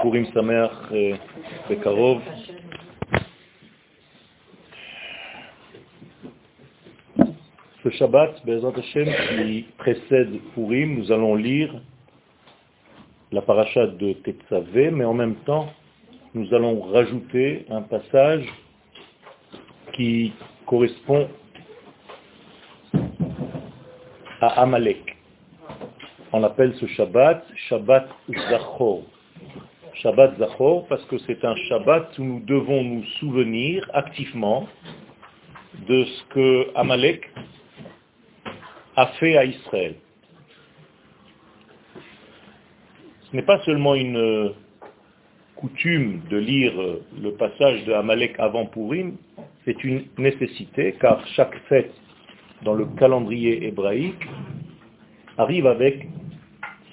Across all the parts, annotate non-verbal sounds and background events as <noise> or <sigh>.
Purim Bekarov. Ce Shabbat, Bezrat Hashem, qui précède Purim, nous allons lire la paracha de Tetzavé, mais en même temps, nous allons rajouter un passage qui correspond à Amalek. On appelle ce Shabbat Shabbat Zachor. Shabbat Zachor parce que c'est un Shabbat où nous devons nous souvenir activement de ce que Amalek a fait à Israël. Ce n'est pas seulement une coutume de lire le passage de Amalek avant Purim, c'est une nécessité car chaque fête dans le calendrier hébraïque, arrive avec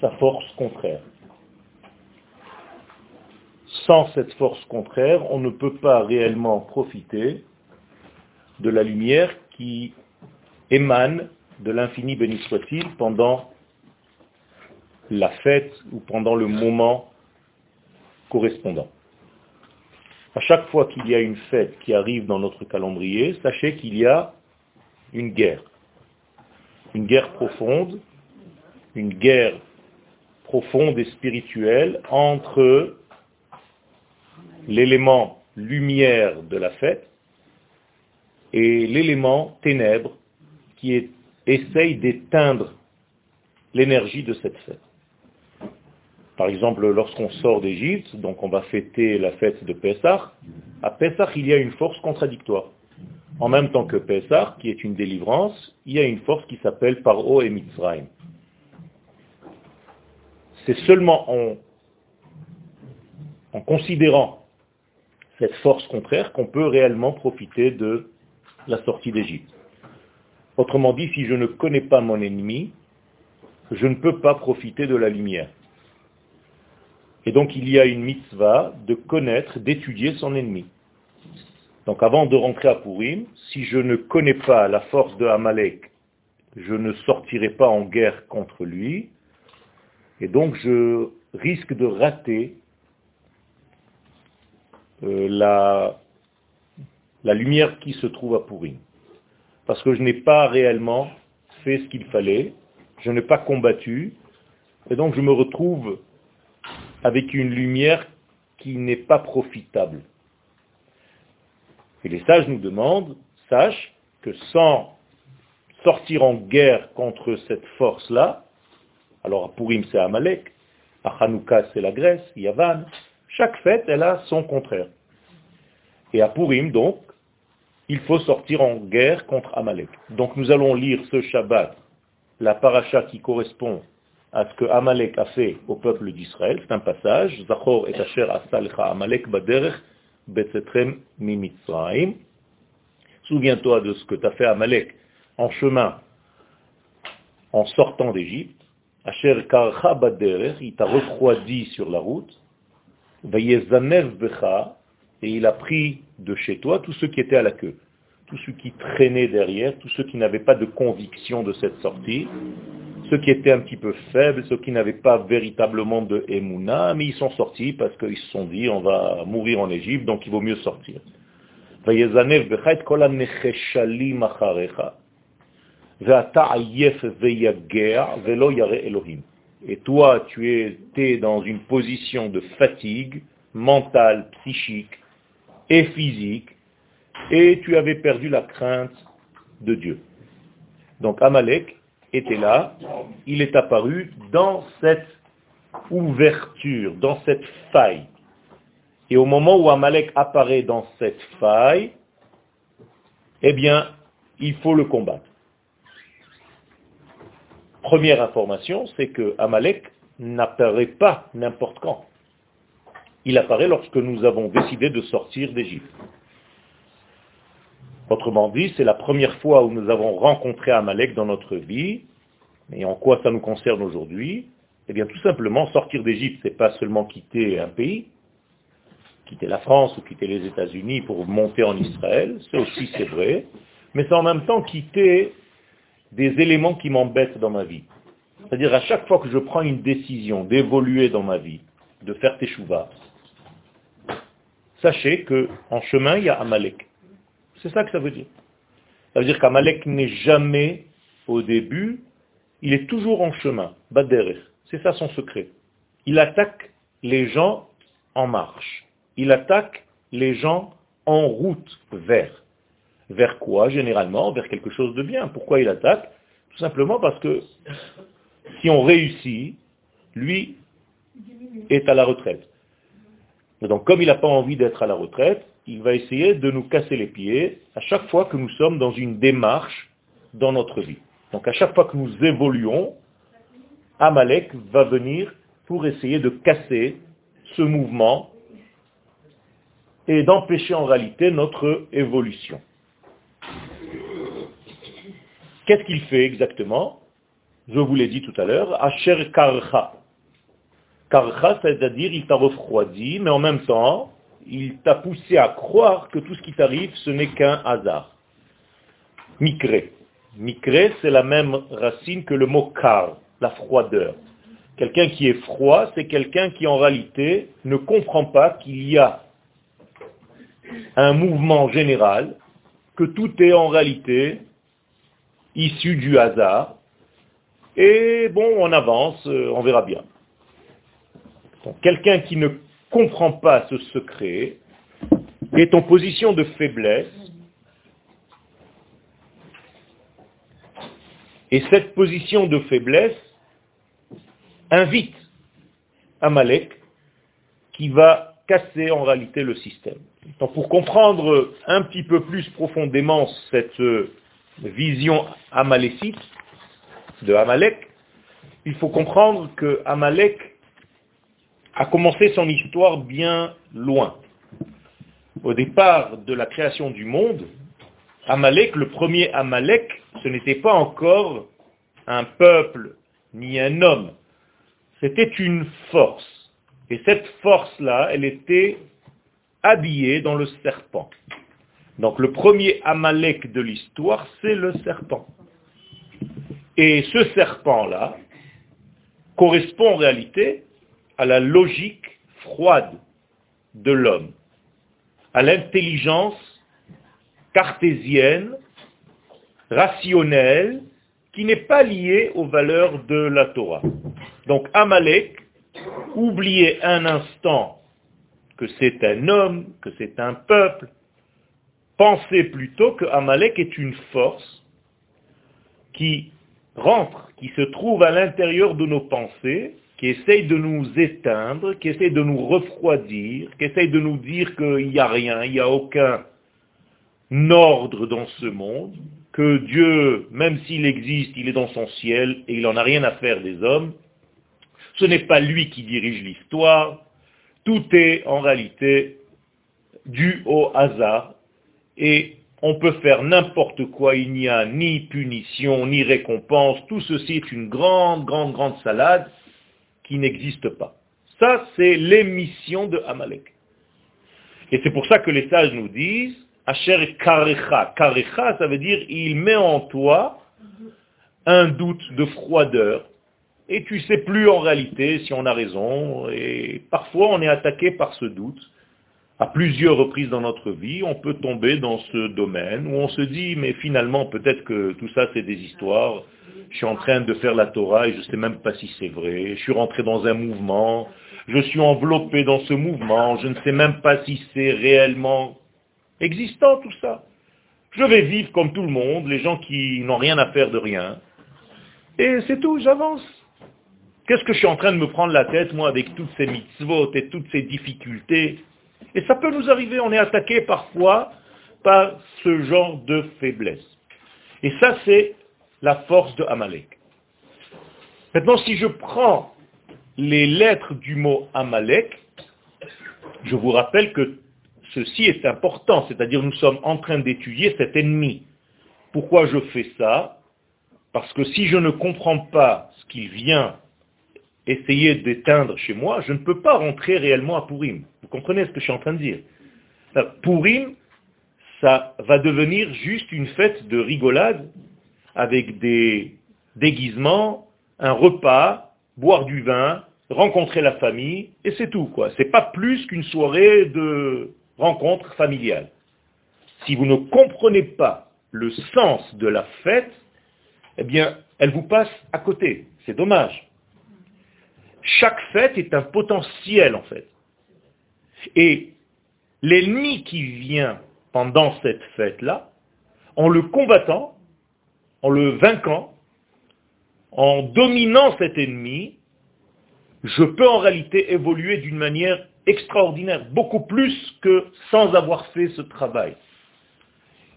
sa force contraire. Sans cette force contraire, on ne peut pas réellement profiter de la lumière qui émane de l'infini béni soit-il pendant la fête ou pendant le moment correspondant. À chaque fois qu'il y a une fête qui arrive dans notre calendrier, sachez qu'il y a une guerre. Une guerre profonde, une guerre profonde et spirituelle entre l'élément lumière de la fête et l'élément ténèbres qui essaye d'éteindre l'énergie de cette fête. Par exemple, lorsqu'on sort d'Égypte, donc on va fêter la fête de Pessah, à Pessah, il y a une force contradictoire en même temps que Pessah, qui est une délivrance, il y a une force qui s'appelle Paro et Mitzrayim. C'est seulement en, en considérant cette force contraire qu'on peut réellement profiter de la sortie d'Égypte. Autrement dit, si je ne connais pas mon ennemi, je ne peux pas profiter de la lumière. Et donc il y a une mitzvah de connaître, d'étudier son ennemi. Donc avant de rentrer à Purim, si je ne connais pas la force de Amalek, je ne sortirai pas en guerre contre lui, et donc je risque de rater euh, la, la lumière qui se trouve à Purim. Parce que je n'ai pas réellement fait ce qu'il fallait, je n'ai pas combattu, et donc je me retrouve avec une lumière qui n'est pas profitable. Et les sages nous demandent, sache que sans sortir en guerre contre cette force-là, alors à Purim c'est Amalek, à Hanouka c'est la Grèce, Yavan, chaque fête elle a son contraire. Et à Purim donc, il faut sortir en guerre contre Amalek. Donc nous allons lire ce Shabbat, la paracha qui correspond à ce que Amalek a fait au peuple d'Israël, c'est un passage, Zachor et Asher Amalek Baderech Betzetrem Mimitzraim. Souviens-toi de ce que tu as fait à Malek en chemin, en sortant d'Égypte. Asher Karcha il t'a refroidi sur la route. Becha, et il a pris de chez toi tous ceux qui étaient à la queue, tous ceux qui traînaient derrière, tous ceux qui n'avaient pas de conviction de cette sortie, ceux qui étaient un petit peu faibles, ceux qui n'avaient pas véritablement de Emouna, mais ils sont sortis parce qu'ils se sont dit on va mourir en Égypte, donc il vaut mieux sortir. Et toi, tu étais dans une position de fatigue mentale, psychique et physique, et tu avais perdu la crainte de Dieu. Donc Amalek était là, il est apparu dans cette ouverture, dans cette faille. Et au moment où Amalek apparaît dans cette faille, eh bien, il faut le combattre. Première information, c'est que Amalek n'apparaît pas n'importe quand. Il apparaît lorsque nous avons décidé de sortir d'Égypte. Autrement dit, c'est la première fois où nous avons rencontré Amalek dans notre vie. Et en quoi ça nous concerne aujourd'hui? Eh bien, tout simplement, sortir d'Égypte, c'est pas seulement quitter un pays, quitter la France ou quitter les États-Unis pour monter en Israël, c'est aussi c'est vrai, mais c'est en même temps quitter des éléments qui m'embêtent dans ma vie. C'est-à-dire à chaque fois que je prends une décision d'évoluer dans ma vie, de faire teshuva, sachez que en chemin, il y a Amalek. C'est ça que ça veut dire. Ça veut dire qu'Amalek n'est jamais au début, il est toujours en chemin, Baderer. C'est ça son secret. Il attaque les gens en marche. Il attaque les gens en route vers. Vers quoi généralement? Vers quelque chose de bien. Pourquoi il attaque? Tout simplement parce que si on réussit, lui est à la retraite. Donc comme il n'a pas envie d'être à la retraite, il va essayer de nous casser les pieds à chaque fois que nous sommes dans une démarche dans notre vie. Donc à chaque fois que nous évoluons, Amalek va venir pour essayer de casser ce mouvement et d'empêcher en réalité notre évolution. Qu'est-ce qu'il fait exactement? Je vous l'ai dit tout à l'heure, Asher Karcha. Karcha, c'est-à-dire il t'a refroidi, mais en même temps, il t'a poussé à croire que tout ce qui t'arrive, ce n'est qu'un hasard. Mikre. Mikre, c'est la même racine que le mot kar, la froideur. Quelqu'un qui est froid, c'est quelqu'un qui en réalité ne comprend pas qu'il y a un mouvement général, que tout est en réalité issu du hasard. Et bon, on avance, euh, on verra bien. Quelqu'un qui ne comprend pas ce secret est en position de faiblesse. Et cette position de faiblesse invite Amalek qui va casser en réalité le système. Pour comprendre un petit peu plus profondément cette vision amalécite de Amalek, il faut comprendre que Amalek a commencé son histoire bien loin. Au départ de la création du monde, Amalek, le premier Amalek, ce n'était pas encore un peuple ni un homme, c'était une force. Et cette force-là, elle était habillée dans le serpent. Donc le premier Amalek de l'histoire, c'est le serpent. Et ce serpent-là correspond en réalité à la logique froide de l'homme, à l'intelligence cartésienne, rationnelle, qui n'est pas liée aux valeurs de la Torah. Donc Amalek oubliez un instant que c'est un homme, que c'est un peuple. Pensez plutôt que Amalek est une force qui rentre, qui se trouve à l'intérieur de nos pensées, qui essaye de nous éteindre, qui essaye de nous refroidir, qui essaye de nous dire qu'il n'y a rien, il n'y a aucun ordre dans ce monde, que Dieu, même s'il existe, il est dans son ciel et il n'en a rien à faire des hommes, ce n'est pas lui qui dirige l'histoire. Tout est en réalité dû au hasard et on peut faire n'importe quoi, il n'y a ni punition, ni récompense, tout ceci est une grande, grande, grande salade qui n'existe pas. Ça, c'est l'émission de Amalek. Et c'est pour ça que les sages nous disent, Asher Karecha. Karecha, ça veut dire, il met en toi un doute de froideur, et tu sais plus en réalité si on a raison. Et parfois, on est attaqué par ce doute. À plusieurs reprises dans notre vie, on peut tomber dans ce domaine où on se dit, mais finalement, peut-être que tout ça, c'est des histoires. Je suis en train de faire la Torah et je ne sais même pas si c'est vrai. Je suis rentré dans un mouvement. Je suis enveloppé dans ce mouvement. Je ne sais même pas si c'est réellement existant, tout ça. Je vais vivre comme tout le monde, les gens qui n'ont rien à faire de rien. Et c'est tout, j'avance. Qu'est-ce que je suis en train de me prendre la tête, moi, avec toutes ces mitzvot et toutes ces difficultés? Et ça peut nous arriver, on est attaqué parfois par ce genre de faiblesse. Et ça, c'est la force de Amalek. Maintenant, si je prends les lettres du mot Amalek, je vous rappelle que ceci est important, c'est-à-dire nous sommes en train d'étudier cet ennemi. Pourquoi je fais ça? Parce que si je ne comprends pas ce qui vient essayer d'éteindre chez moi, je ne peux pas rentrer réellement à Purim. Vous comprenez ce que je suis en train de dire? Purim, ça va devenir juste une fête de rigolade avec des déguisements, un repas, boire du vin, rencontrer la famille, et c'est tout, quoi. C'est pas plus qu'une soirée de rencontre familiale. Si vous ne comprenez pas le sens de la fête, eh bien, elle vous passe à côté. C'est dommage. Chaque fête est un potentiel, en fait. Et l'ennemi qui vient pendant cette fête-là, en le combattant, en le vainquant, en dominant cet ennemi, je peux en réalité évoluer d'une manière extraordinaire, beaucoup plus que sans avoir fait ce travail.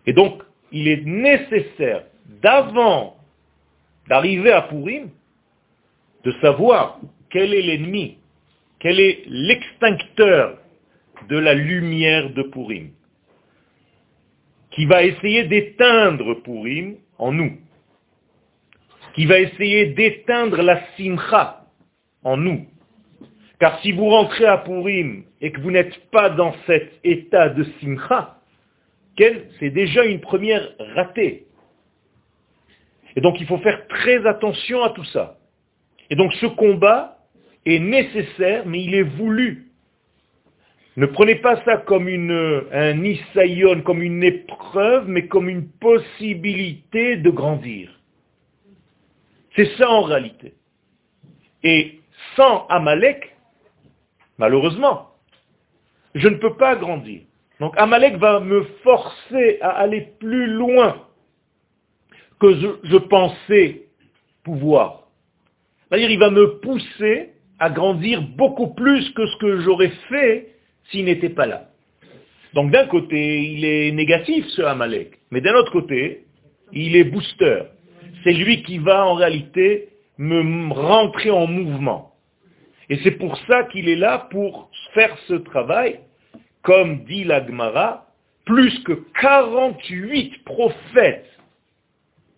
Et donc, il est nécessaire, d'avant d'arriver à Purim, de savoir quel est l'ennemi, quel est l'extincteur de la lumière de Purim, qui va essayer d'éteindre Purim en nous, qui va essayer d'éteindre la simcha en nous. Car si vous rentrez à Purim et que vous n'êtes pas dans cet état de simcha, c'est déjà une première ratée. Et donc il faut faire très attention à tout ça. Et donc ce combat est nécessaire, mais il est voulu. Ne prenez pas ça comme une, un isaïon, comme une épreuve, mais comme une possibilité de grandir. C'est ça en réalité. Et sans Amalek, malheureusement, je ne peux pas grandir. Donc Amalek va me forcer à aller plus loin que je, pensais pouvoir. C'est-à-dire, il va me pousser à grandir beaucoup plus que ce que j'aurais fait s'il n'était pas là. Donc d'un côté, il est négatif ce Amalek, mais d'un autre côté, il est booster. C'est lui qui va en réalité me rentrer en mouvement. Et c'est pour ça qu'il est là pour faire ce travail, comme dit l'Agmara, plus que 48 prophètes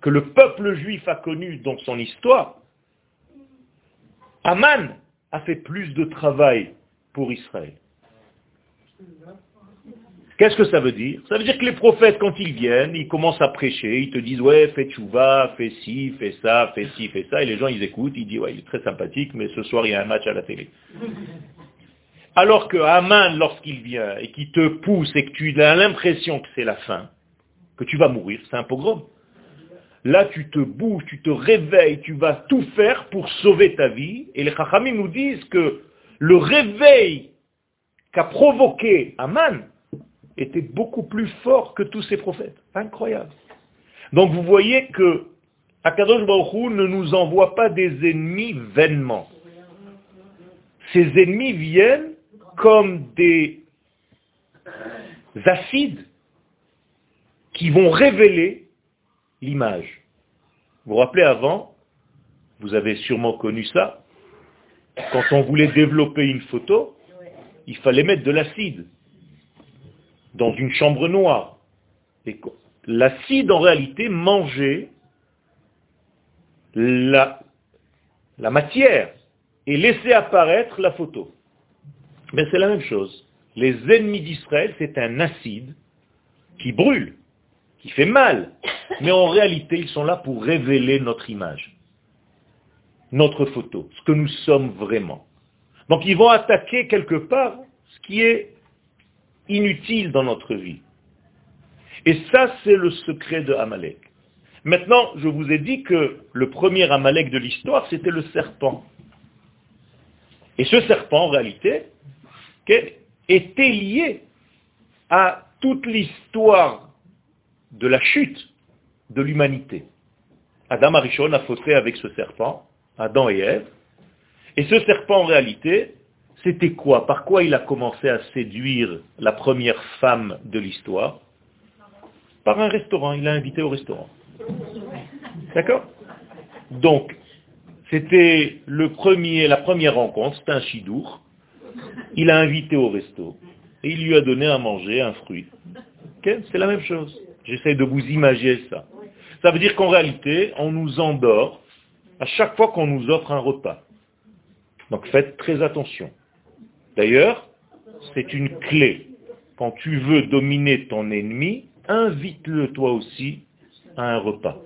que le peuple juif a connu dans son histoire, Aman a fait plus de travail pour Israël. Qu'est-ce que ça veut dire? Ça veut dire que les prophètes, quand ils viennent, ils commencent à prêcher, ils te disent, ouais, fais tchouva, fais ci, fais ça, fais ci, fais ça, et les gens, ils écoutent, ils disent, ouais, il est très sympathique, mais ce soir, il y a un match à la télé. Alors que Aman, lorsqu'il vient et qu'il te pousse et que tu as l'impression que c'est la fin, que tu vas mourir, c'est un pogrom. Là, tu te bouges, tu te réveilles, tu vas tout faire pour sauver ta vie. Et les Chachamim nous disent que le réveil qu'a provoqué Aman était beaucoup plus fort que tous ces prophètes. Incroyable. Donc vous voyez que Akadosh Baruch ne nous envoie pas des ennemis vainement. Ces ennemis viennent comme des acides qui vont révéler l'image. Vous vous rappelez avant, vous avez sûrement connu ça, quand on voulait développer une photo, il fallait mettre de l'acide dans une chambre noire. L'acide, en réalité, mangeait la, la matière et laissait apparaître la photo. Mais c'est la même chose. Les ennemis d'Israël, c'est un acide qui brûle qui fait mal. <laughs> Mais en réalité, ils sont là pour révéler notre image, notre photo, ce que nous sommes vraiment. Donc ils vont attaquer quelque part ce qui est inutile dans notre vie. Et ça, c'est le secret de Amalek. Maintenant, je vous ai dit que le premier Amalek de l'histoire, c'était le serpent. Et ce serpent, en réalité, était lié à toute l'histoire de la chute de l'humanité. Adam Arishon a fauté avec ce serpent, Adam et Ève, et ce serpent en réalité, c'était quoi? Par quoi il a commencé à séduire la première femme de l'histoire? Par un restaurant, il l'a invité au restaurant. D'accord? Donc, c'était la première rencontre, c'était un chidour. Il l'a invité au resto et il lui a donné à manger un fruit. C'est la même chose. J'essaie de vous imaginer ça. Ça veut dire qu'en réalité, on nous endort à chaque fois qu'on nous offre un repas. Donc faites très attention. D'ailleurs, c'est une clé. Quand tu veux dominer ton ennemi, invite-le toi aussi à un repas.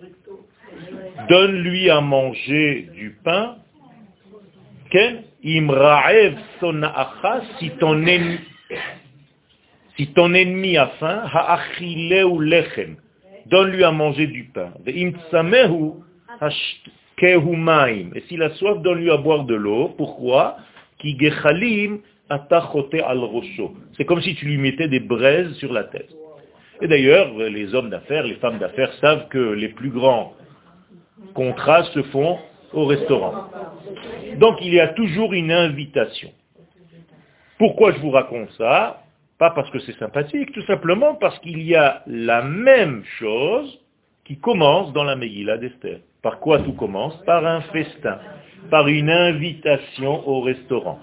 donne-lui à manger du pain, Ken, imra'ev si ton ennemi, si ton ennemi a faim, ha'achileu lechem, donne-lui à manger du pain. Et s'il a soif, donne-lui à boire de l'eau. Pourquoi? C'est comme si tu lui mettais des braises sur la tête. Et d'ailleurs, les hommes d'affaires, les femmes d'affaires savent que les plus grands contrats se font au restaurant. Donc il y a toujours une invitation. Pourquoi je vous raconte ça? Pas parce que c'est sympathique, tout simplement parce qu'il y a la même chose qui commence dans la Megillah d'Esther. Par quoi tout commence? Par un festin, par une invitation au restaurant.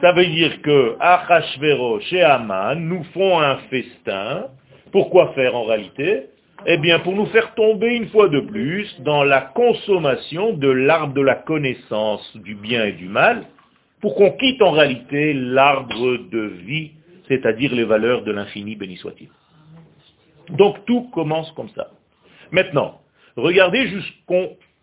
Ça veut dire que Achashverosh et Aman nous font un festin. Pourquoi faire en réalité? Eh bien, pour nous faire tomber une fois de plus dans la consommation de l'arbre de la connaissance du bien et du mal, pour qu'on quitte en réalité l'arbre de vie, c'est-à-dire les valeurs de l'infini, béni soit-il. Donc tout commence comme ça. Maintenant, regardez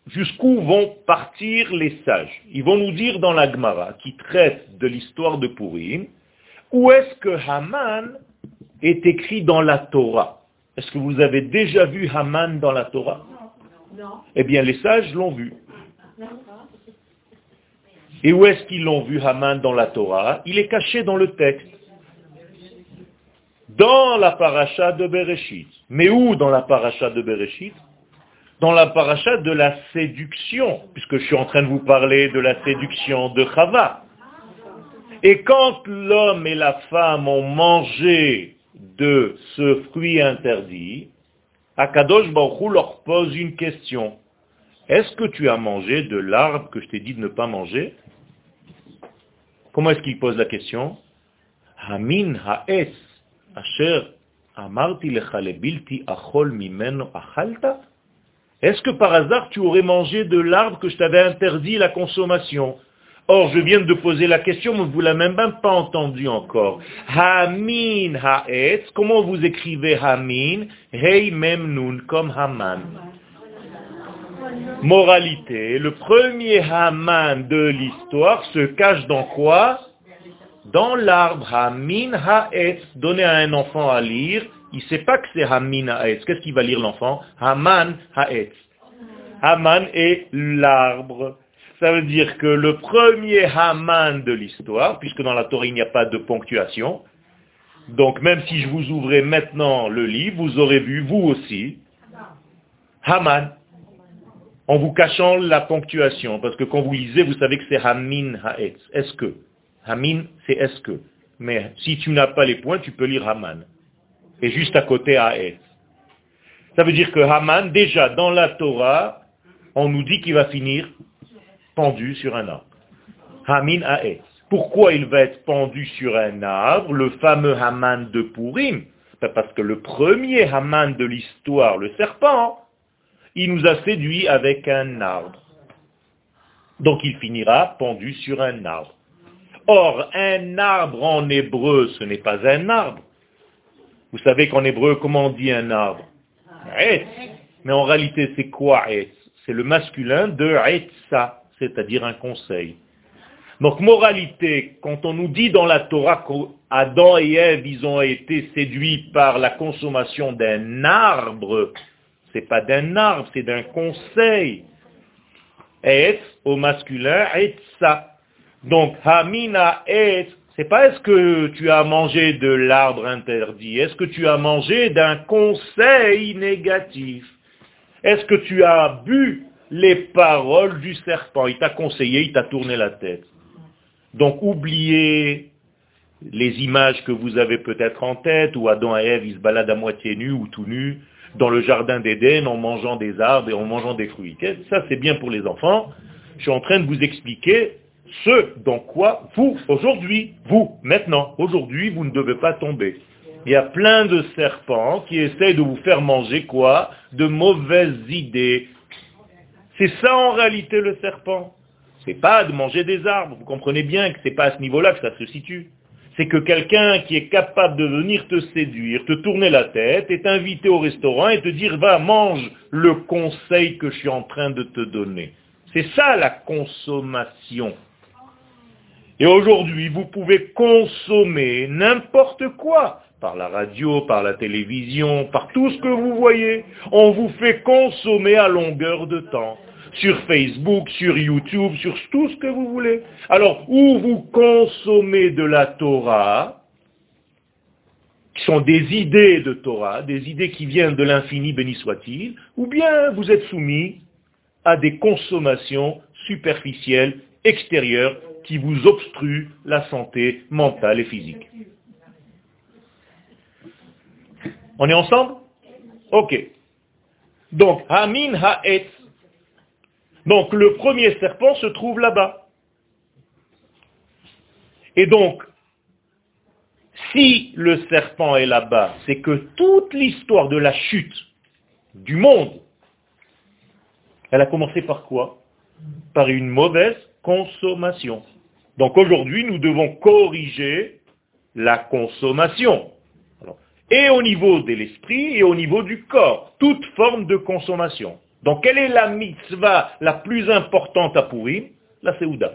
jusqu'où vont partir les sages. Ils vont nous dire dans la Gemara, qui traite de l'histoire de Purim, où est-ce que Haman est écrit dans la Torah? Est-ce que vous avez déjà vu Haman dans la Torah? Non. Eh bien, les sages l'ont vu. Et où est-ce qu'ils l'ont vu Haman dans la Torah? Il est caché dans le texte. Dans la paracha de Bereshit. Mais où dans la paracha de Bereshit? Dans la paracha de la séduction, puisque je suis en train de vous parler de la séduction de Chava. Et quand l'homme et la femme ont mangé de ce fruit interdit, Akadosh Baruch leur pose une question. Est-ce que tu as mangé de l'arbre que je t'ai dit de ne pas manger? Comment est-ce qu'il pose la question? Hamin ha'es Est-ce que par hasard tu aurais mangé de l'arbre que je t'avais interdit la consommation? Or, je viens de poser la question, mais vous ne l'avez même pas entendu encore. Hamin ha'etz, comment vous écrivez Hamin? Hei mem comme Haman. Moralité, le premier Haman de l'histoire se cache dans quoi? Dans l'arbre. Hamin ha'etz. Donner à un enfant à lire, il ne sait pas que c'est Hamin ha'etz. Qu'est-ce qu'il va lire l'enfant? Haman ha'etz. Haman est l'arbre ça veut dire que le premier Haman de l'histoire, puisque dans la Torah il n'y a pas de ponctuation, donc même si je vous ouvrais maintenant le livre, vous aurez vu, vous aussi, Haman, en vous cachant la ponctuation, parce que quand vous lisez, vous savez que c'est Hamin Haetz, est-ce que. Hamin, c'est est-ce que? Mais si tu n'as pas les points, tu peux lire Haman. Et juste à côté Haetz. Ça veut dire que Haman, déjà dans la Torah, on nous dit qu'il va finir pendu sur un arbre. Hamin Haetz. Pourquoi il va être pendu sur un arbre, le fameux Haman de Purim? Ben, Parce que le premier Haman de l'histoire, le serpent, il nous a séduit avec un arbre. Donc il finira pendu sur un arbre. Or, un arbre en hébreu, ce n'est pas un arbre. Vous savez qu'en hébreu, comment on dit un arbre? Mais en réalité, c'est quoi C'est le masculin de Etza c'est-à-dire un conseil. Donc moralité, quand on nous dit dans la Torah qu'Adam et Ève, ils ont été séduits par la consommation d'un arbre, c'est pas d'un arbre, c'est d'un conseil. Et au masculin, et ça. Donc hamina et c'est pas est-ce que tu as mangé de l'arbre interdit, est-ce que tu as mangé d'un conseil négatif? Est-ce que tu as bu les paroles du serpent? Il t'a conseillé, il t'a tourné la tête. Donc oubliez les images que vous avez peut-être en tête, où Adam et Ève, ils se baladent à moitié nus ou tout nus dans le jardin d'Éden en mangeant des arbres et en mangeant des fruits. Ça, c'est bien pour les enfants. Je suis en train de vous expliquer ce dans quoi vous, aujourd'hui, vous, maintenant, aujourd'hui, vous ne devez pas tomber. Il y a plein de serpents qui essayent de vous faire manger quoi? De mauvaises idées, c'est ça en réalité le serpent. C'est pas de manger des arbres. Vous comprenez bien que c'est pas à ce niveau-là que ça se situe. c'est que quelqu'un qui est capable de venir te séduire, te tourner la tête, est invité au restaurant et te dire va, mange le conseil que je suis en train de te donner. C'est ça la consommation. Et aujourd'hui, vous pouvez consommer n'importe quoi, par la radio, par la télévision, par tout ce que vous voyez. On vous fait consommer à longueur de temps sur Facebook, sur YouTube, sur tout ce que vous voulez. Alors, ou vous consommez de la Torah, qui sont des idées de Torah, des idées qui viennent de l'infini, béni soit-il, ou bien vous êtes soumis à des consommations superficielles, extérieures, qui vous obstruent la santé mentale et physique. On est ensemble? Ok. Donc, Hamin Ha'etz, donc le premier serpent se trouve là-bas. Et donc, si le serpent est là-bas, c'est que toute l'histoire de la chute du monde, elle a commencé par quoi? Par une mauvaise consommation. Donc aujourd'hui, nous devons corriger la consommation. et au niveau de l'esprit et au niveau du corps, toute forme de consommation. Donc quelle est la mitzvah la plus importante à Purim La Seouda.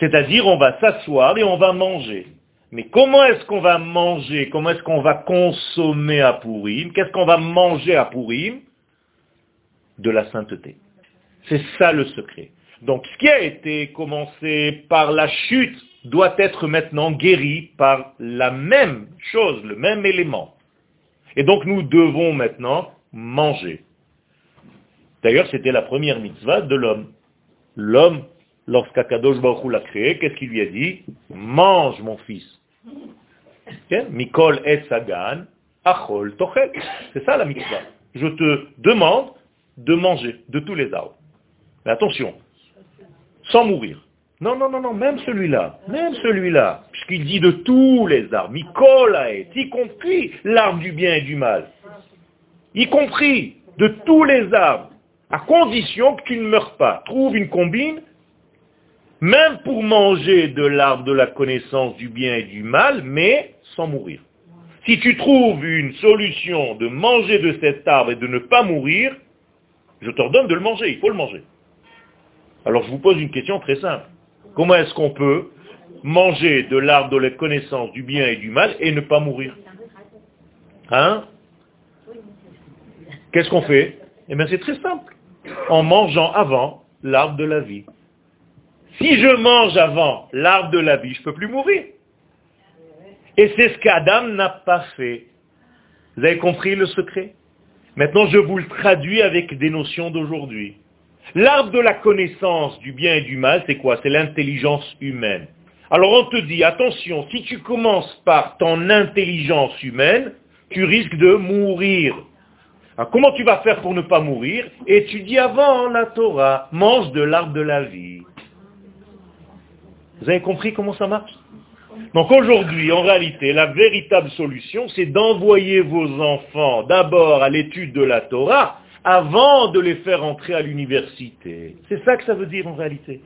C'est-à-dire on va s'asseoir et on va manger. Mais comment est-ce qu'on va manger Comment est-ce qu'on va consommer à Purim Qu'est-ce qu'on va manger à Purim De la sainteté. C'est ça le secret. Donc ce qui a été commencé par la chute doit être maintenant guéri par la même chose, le même élément. Et donc nous devons maintenant manger. D'ailleurs, c'était la première mitzvah de l'homme. L'homme, lorsqu'Akadosh Baruch l'a créé, qu'est-ce qu'il lui a dit? Mange, mon fils. Mikol achol. C'est ça la mitzvah. Je te demande de manger de tous les arbres. Mais attention, sans mourir. Non, non, non, non, même celui-là, même celui-là, puisqu'il dit de tous les arbres, Mikol y compris l'arbre du bien et du mal, y compris de tous les arbres à condition que tu ne meurs pas. Trouve une combine, même pour manger de l'arbre de la connaissance du bien et du mal, mais sans mourir. Si tu trouves une solution de manger de cet arbre et de ne pas mourir, je t'ordonne de le manger, il faut le manger. Alors je vous pose une question très simple. Comment est-ce qu'on peut manger de l'arbre de la connaissance du bien et du mal et ne pas mourir? Hein? Qu'est-ce qu'on fait? Eh bien c'est très simple en mangeant avant l'arbre de la vie. Si je mange avant l'arbre de la vie, je ne peux plus mourir. Et c'est ce qu'Adam n'a pas fait. Vous avez compris le secret? Maintenant, je vous le traduis avec des notions d'aujourd'hui. L'arbre de la connaissance du bien et du mal, c'est quoi? C'est l'intelligence humaine. Alors on te dit, attention, si tu commences par ton intelligence humaine, tu risques de mourir. Alors, comment tu vas faire pour ne pas mourir? Étudie avant la Torah, mange de l'arbre de la vie. Vous avez compris comment ça marche? Donc aujourd'hui, en réalité, la véritable solution, c'est d'envoyer vos enfants d'abord à l'étude de la Torah avant de les faire entrer à l'université. C'est ça que ça veut dire en réalité.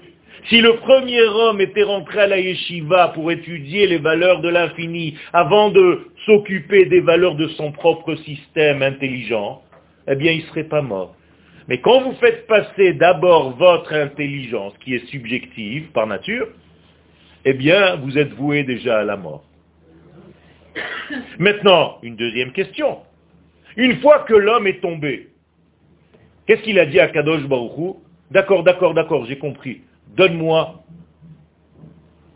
Si le premier homme était rentré à la yeshiva pour étudier les valeurs de l'infini avant de s'occuper des valeurs de son propre système intelligent, eh bien il ne serait pas mort. Mais quand vous faites passer d'abord votre intelligence, qui est subjective par nature, eh bien vous êtes voué déjà à la mort. Maintenant, une deuxième question. Une fois que l'homme est tombé, qu'est-ce qu'il a dit à Kadosh Baruchou D'accord, d'accord, d'accord, j'ai compris donne-moi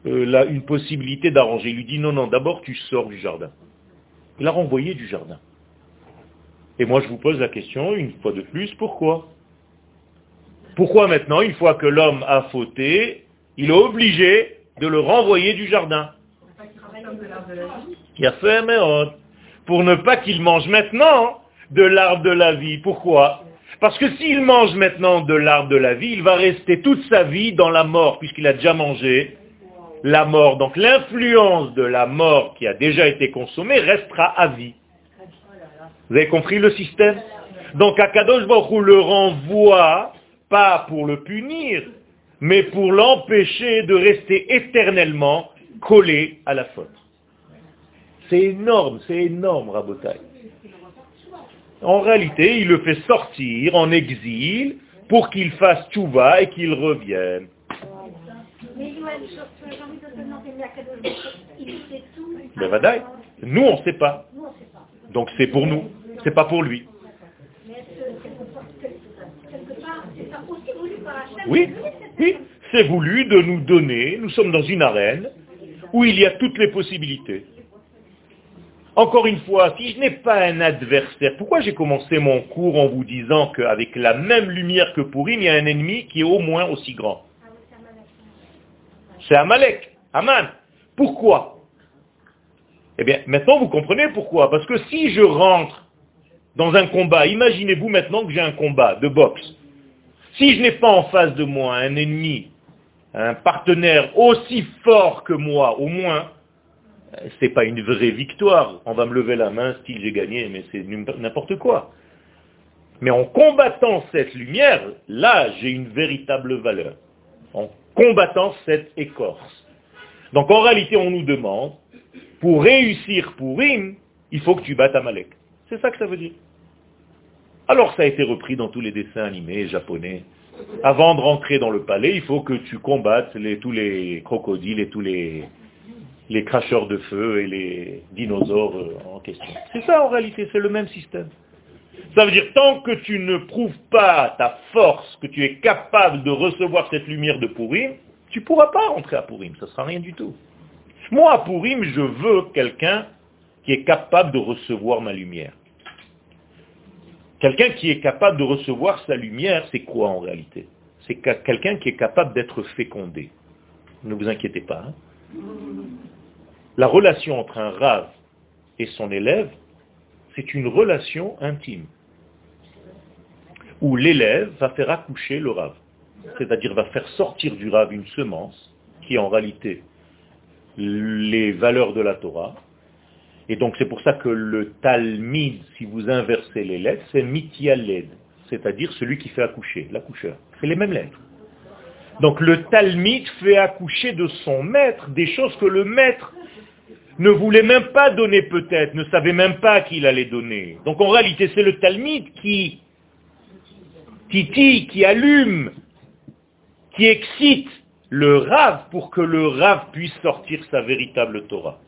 euh, une possibilité d'arranger. Il lui dit, non, non, d'abord tu sors du jardin. Il l'a renvoyé du jardin. Et moi je vous pose la question, une fois de plus, pourquoi Pourquoi maintenant, une fois que l'homme a fauté, il est obligé de le renvoyer du jardin Il a fait Pour ne pas qu'il mange maintenant de l'arbre de la vie. Pourquoi parce que s'il mange maintenant de l'arbre de la vie, il va rester toute sa vie dans la mort, puisqu'il a déjà mangé la mort. Donc l'influence de la mort qui a déjà été consommée restera à vie. Vous avez compris le système? Donc Akadosh Baruch le renvoie, pas pour le punir, mais pour l'empêcher de rester éternellement collé à la faute. C'est énorme, c'est énorme, Rabotai. En réalité, il le fait sortir en exil pour qu'il fasse tchouva et qu'il revienne. Mais nous on ne sait pas. Donc c'est pour nous, c'est pas pour lui. Oui, oui, c'est voulu de nous donner, nous sommes dans une arène où il y a toutes les possibilités. Encore une fois, si je n'ai pas un adversaire, pourquoi j'ai commencé mon cours en vous disant qu'avec la même lumière que pour il y a un ennemi qui est au moins aussi grand? C'est Amalek, Aman. Pourquoi? Eh bien, maintenant vous comprenez pourquoi. Parce que si je rentre dans un combat, imaginez-vous maintenant que j'ai un combat de boxe. Si je n'ai pas en face de moi un ennemi, un partenaire aussi fort que moi, au moins, c'est pas une vraie victoire. On va me lever la main, style j'ai gagné, mais c'est n'importe quoi. Mais en combattant cette lumière, là, j'ai une véritable valeur. En combattant cette écorce. Donc en réalité, on nous demande, pour réussir pour Im, il faut que tu battes Amalek. C'est ça que ça veut dire. Alors ça a été repris dans tous les dessins animés japonais. Avant de rentrer dans le palais, il faut que tu combattes tous les crocodiles et tous les, les cracheurs de feu et les dinosaures euh, en question. C'est ça en réalité, c'est le même système. Ça veut dire, tant que tu ne prouves pas ta force, que tu es capable de recevoir cette lumière de Purim, tu ne pourras pas rentrer à Purim, ça ne sera rien du tout. Moi, à Purim, je veux quelqu'un qui est capable de recevoir ma lumière. Quelqu'un qui est capable de recevoir sa lumière, c'est quoi en réalité? C'est quelqu'un qui est capable d'être fécondé. Ne vous inquiétez pas. Hein la relation entre un rave et son élève, c'est une relation intime, où l'élève va faire accoucher le rave, c'est-à-dire va faire sortir du rave une semence, qui est en réalité les valeurs de la Torah, et donc c'est pour ça que le talmid, si vous inversez les lettres, c'est mitialed, c'est-à-dire celui qui fait accoucher, l'accoucheur. C'est les mêmes lettres. Donc le talmid fait accoucher de son maître des choses que le maître ne voulait même pas donner peut-être, ne savait même pas qu'il allait donner. Donc en réalité, c'est le Talmud qui titille, qui allume, qui excite le Rav pour que le Rav puisse sortir sa véritable Torah.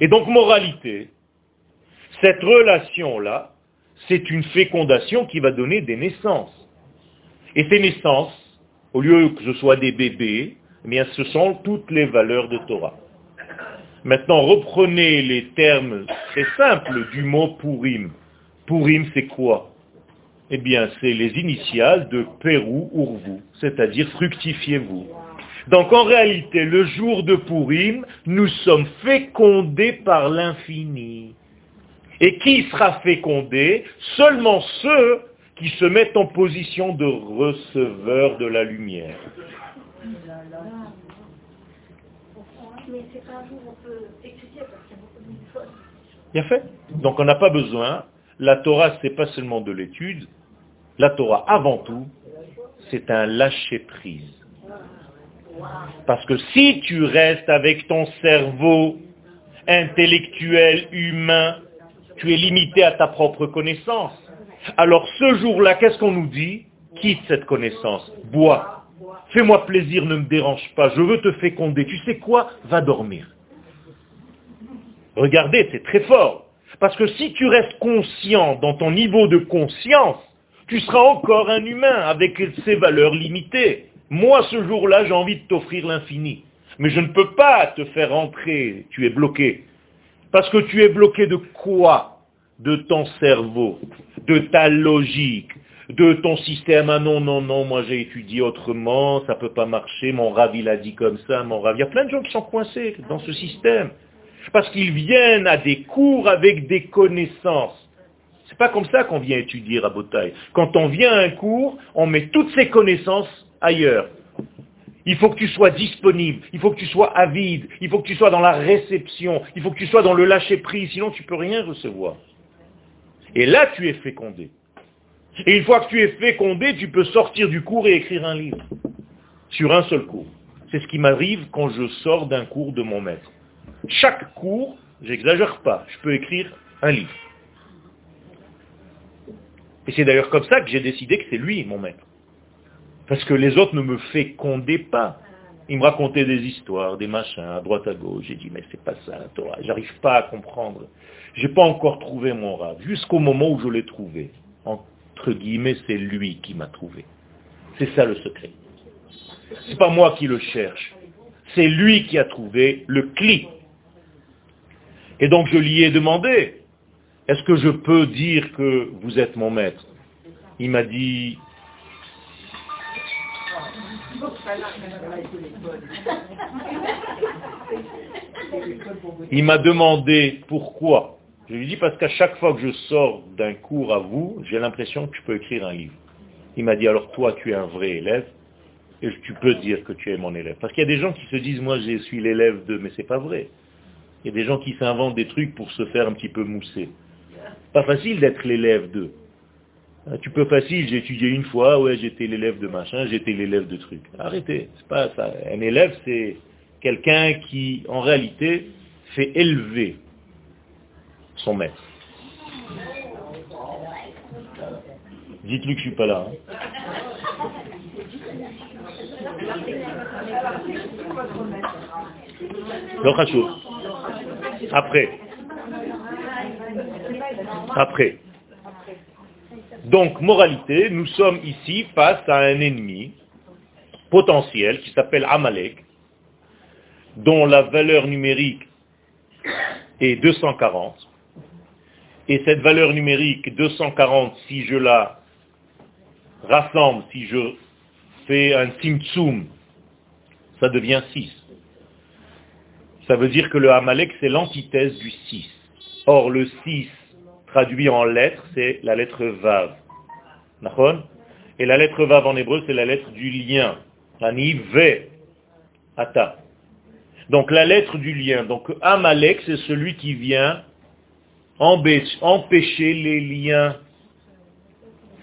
Et donc moralité, cette relation-là, c'est une fécondation qui va donner des naissances. Et ces naissances, au lieu que ce soit des bébés, eh bien, ce sont toutes les valeurs de Torah. Maintenant, reprenez les termes très simples du mot Purim. Purim, c'est quoi? Eh bien, c'est les initiales de Pérou Urvu, c'est-à-dire fructifiez-vous. Donc en réalité, le jour de Purim, nous sommes fécondés par l'infini. Et qui sera fécondé? Seulement ceux qui se mettent en position de receveur de la lumière. Bien fait. Donc on n'a pas besoin. La Torah, c'est pas seulement de l'étude. La Torah, avant tout, c'est un lâcher-prise. Parce que si tu restes avec ton cerveau intellectuel, humain, tu es limité à ta propre connaissance. Alors ce jour-là, qu'est-ce qu'on nous dit? Quitte cette connaissance, bois, Fais-moi plaisir, ne me dérange pas, je veux te féconder. Tu sais quoi? Va dormir. Regardez, c'est très fort. Parce que si tu restes conscient dans ton niveau de conscience, tu seras encore un humain avec ses valeurs limitées. Moi, ce jour-là, j'ai envie de t'offrir l'infini. Mais je ne peux pas te faire entrer. Tu es bloqué. Parce que tu es bloqué de quoi? De ton cerveau, de ta logique, de ton système, ah non, non, non, moi j'ai étudié autrement, ça ne peut pas marcher, mon rave il a dit comme ça, mon rave. Il y a plein de gens qui sont coincés dans ce système. Parce qu'ils viennent à des cours avec des connaissances. C'est pas comme ça qu'on vient étudier à Botaï. Quand on vient à un cours, on met toutes ces connaissances ailleurs. Il faut que tu sois disponible, il faut que tu sois avide, il faut que tu sois dans la réception, il faut que tu sois dans le lâcher-prise, sinon tu ne peux rien recevoir. Et là, tu es fécondé. Et une fois que tu es fécondé, tu peux sortir du cours et écrire un livre. Sur un seul cours. C'est ce qui m'arrive quand je sors d'un cours de mon maître. Chaque cours, j'exagère pas, je peux écrire un livre. Et c'est d'ailleurs comme ça que j'ai décidé que c'est lui mon maître. Parce que les autres ne me fécondaient pas. Ils me racontaient des histoires, des machins, à droite à gauche. J'ai dit, mais c'est pas ça la Torah. J'arrive pas à comprendre. J'ai pas encore trouvé mon rave. Jusqu'au moment où je l'ai trouvé. Entre guillemets, c'est lui qui m'a trouvé. C'est ça le secret. C'est pas moi qui le cherche. C'est lui qui a trouvé le cli. Et donc je lui ai demandé, est-ce que je peux dire que vous êtes mon maître? Il m'a dit, <laughs> il m'a demandé pourquoi. Je lui dit parce qu'à chaque fois que je sors d'un cours à vous, j'ai l'impression que je peux écrire un livre. Il m'a dit alors toi tu es un vrai élève et tu peux dire que tu es mon élève. Parce qu'il y a des gens qui se disent moi je suis l'élève de, mais c'est pas vrai. Il y a des gens qui s'inventent des trucs pour se faire un petit peu mousser. Pas facile d'être l'élève d'eux. Hein, tu peux facile, j'ai étudié une fois, ouais, j'étais l'élève de machin, j'étais l'élève de truc. Arrêtez, c'est pas ça. Un élève, c'est quelqu'un qui, en réalité, fait élever son maître. Dites-lui que je suis pas là. Hein. Après. Après. Donc, moralité, nous sommes ici face à un ennemi potentiel qui s'appelle Amalek, dont la valeur numérique est 240. Et cette valeur numérique 240, si je la rassemble, si je fais un timtsum, ça devient 6. Ça veut dire que le Amalek, c'est l'antithèse du 6. Or, le 6 traduit en lettres, c'est la lettre Vav. Et la lettre Vav en hébreu, c'est la lettre du lien. Ata. Donc la lettre du lien. Donc Amalek, c'est celui qui vient empêcher les liens.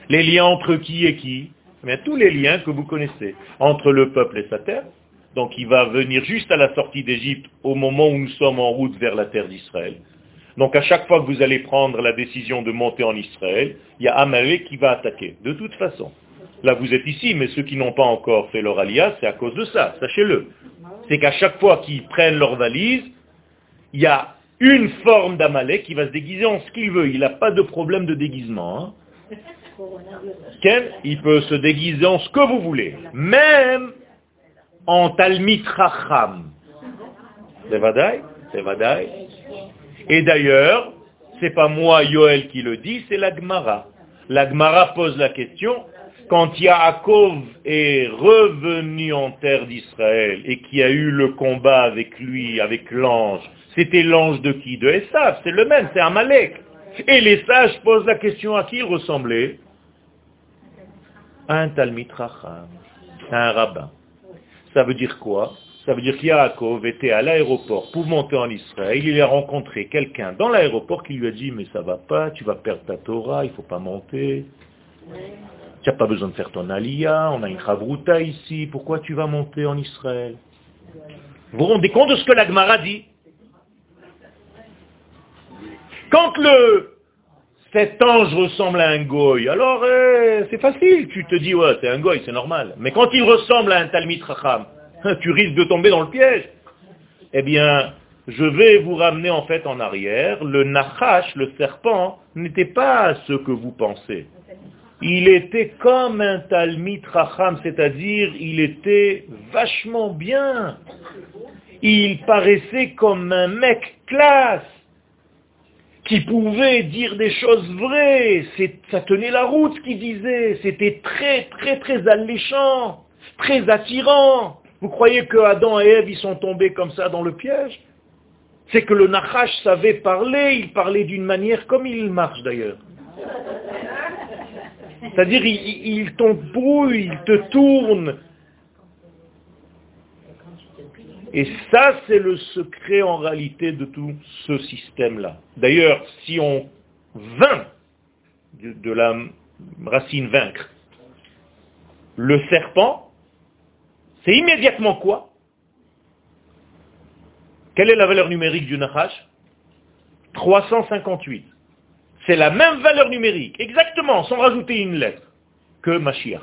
Les liens entre qui et qui Tous les liens que vous connaissez. Entre le peuple et sa terre. Donc il va venir juste à la sortie d'Égypte au moment où nous sommes en route vers la terre d'Israël. Donc à chaque fois que vous allez prendre la décision de monter en Israël, il y a Amalek qui va attaquer. De toute façon. Là vous êtes ici, mais ceux qui n'ont pas encore fait leur alias, c'est à cause de ça, sachez-le. C'est qu'à chaque fois qu'ils prennent leur valise, il y a une forme d'Amalek qui va se déguiser en ce qu'il veut. Il n'a pas de problème de déguisement. Hein. il peut se déguiser en ce que vous voulez. Même en Talmit Racham. C'est Vadaï C'est Vadaï et d'ailleurs, c'est pas moi, Yoel, qui le dit, c'est la Gemara. La Gemara pose la question, quand Yaakov est revenu en terre d'Israël et qui a eu le combat avec lui, avec l'ange, c'était l'ange de qui De Esav, c'est le même, c'est Amalek. Et les sages posent la question à qui il ressemblait un Talmid Racham, un rabbin. Ça veut dire quoi ça veut dire qu'Yaakov était à l'aéroport pour monter en Israël. Il a rencontré quelqu'un dans l'aéroport qui lui a dit, mais ça va pas, tu vas perdre ta Torah, il faut pas monter. Tu n'as pas besoin de faire ton aliyah, on a une chavruta ici, pourquoi tu vas monter en Israël? Vous vous rendez compte de ce que l'Agmara dit? Quand le cet ange ressemble à un goy, alors eh, c'est facile, tu te dis, ouais, c'est un goy, c'est normal. Mais quand il ressemble à un talmid racham, <laughs> tu risques de tomber dans le piège. Eh bien, je vais vous ramener en fait en arrière. Le Nachash, le serpent, n'était pas ce que vous pensez. Il était comme un Talmid Racham, c'est-à-dire il était vachement bien. Il paraissait comme un mec classe qui pouvait dire des choses vraies. Ça tenait la route ce qu'il disait. C'était très, très, très alléchant, très attirant. Vous croyez que Adam et Ève, ils sont tombés comme ça dans le piège? C'est que le Nachash savait parler, il parlait d'une manière comme il marche d'ailleurs. C'est-à-dire, il, il t'embrouille, il te tourne. Et ça, c'est le secret en réalité de tout ce système-là. D'ailleurs, si on vainc de la racine vaincre le serpent, c'est immédiatement quoi? Quelle est la valeur numérique du Nachash? 358. C'est la même valeur numérique, exactement, sans rajouter une lettre, que Mashiach.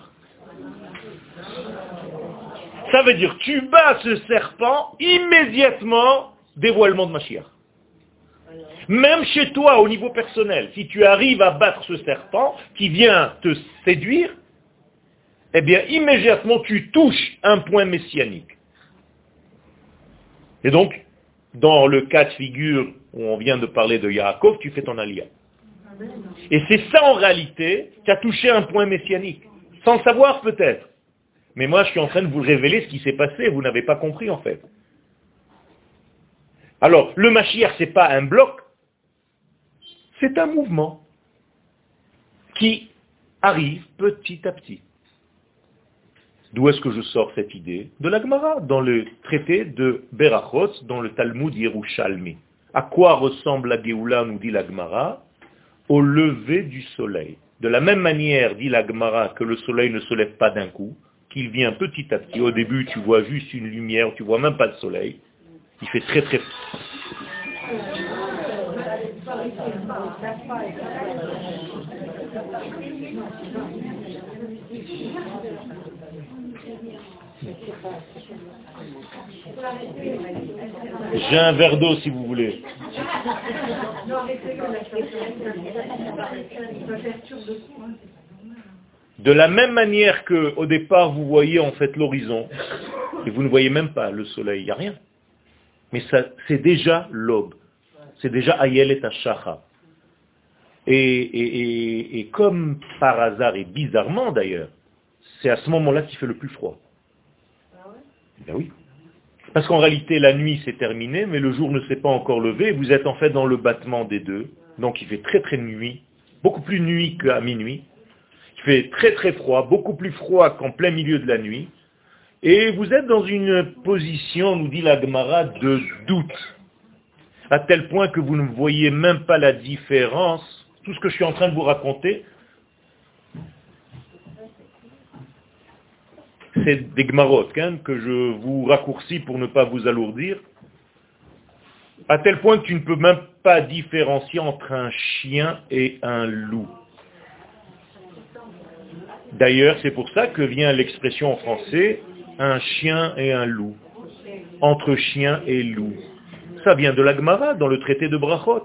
Ça veut dire, tu bats ce serpent, immédiatement, dévoilement de Mashiach. Même chez toi, au niveau personnel, si tu arrives à battre ce serpent qui vient te séduire, eh bien, immédiatement, tu touches un point messianique. Et donc, dans le cas de figure où on vient de parler de Yaakov, tu fais ton alia. Et c'est ça en réalité qui a touché un point messianique, sans le savoir peut-être. Mais moi, je suis en train de vous révéler ce qui s'est passé, vous n'avez pas compris en fait. Alors, le Mashiach, ce n'est pas un bloc, c'est un mouvement qui arrive petit à petit. D'où est-ce que je sors cette idée De l'Agmara, dans le traité de Berachot, dans le Talmud Yerushalmi. À quoi ressemble la Géoula, nous dit l'Agmara Au lever du soleil. De la même manière, dit l'Agmara, que le soleil ne se lève pas d'un coup, qu'il vient petit à petit. Au début, tu vois juste une lumière, tu vois même pas le soleil. Il fait très très... J'ai un verre d'eau si vous voulez. De la même manière que au départ vous voyez en fait l'horizon, et vous ne voyez même pas le soleil, il n'y a rien. Mais c'est déjà l'aube. C'est déjà Ayel et Ashacha. Et, et, comme par hasard, et bizarrement d'ailleurs, c'est à ce moment-là qu'il fait le plus froid. Ben oui. Parce qu'en réalité, la nuit s'est terminée, mais le jour ne s'est pas encore levé. Vous êtes en fait dans le battement des deux. Donc il fait très très nuit, beaucoup plus nuit qu'à minuit. Fait très très froid, beaucoup plus froid qu'en plein milieu de la nuit. Et vous êtes dans une position, nous dit la Gemara, de doute. À tel point que vous ne voyez même pas la différence. Tout ce que je suis en train de vous raconter, c'est des gmarot hein, que je vous raccourcis pour ne pas vous alourdir, à tel point que tu ne peux même pas différencier entre un chien et un loup. D'ailleurs, c'est pour ça que vient l'expression en français un chien et un loup, entre chien et loup. Ça vient de la Gemara dans le traité de Brachot.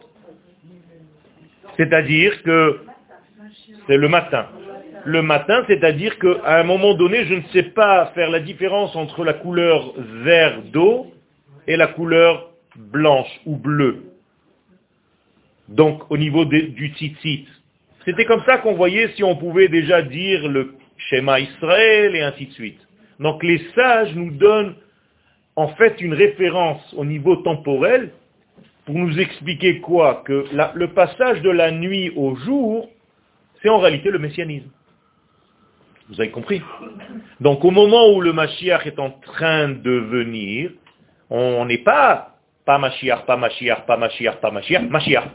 C'est-à-dire que c'est le matin le matin, c'est-à-dire qu'à un moment donné, je ne sais pas faire la différence entre la couleur vert d'eau et la couleur blanche ou bleue. Donc au niveau du tzitzit. C'était comme ça qu'on voyait si on pouvait déjà dire le schéma Israël et ainsi de suite. Donc les sages nous donnent en fait une référence au niveau temporel pour nous expliquer quoi? Que le passage de la nuit au jour, c'est en réalité le messianisme. Vous avez compris? Donc au moment où le Mashiach est en train de venir, on n'est pas pas Mashiach, pas Mashiach, pas Mashiach, pas Mashiach, Mashiach.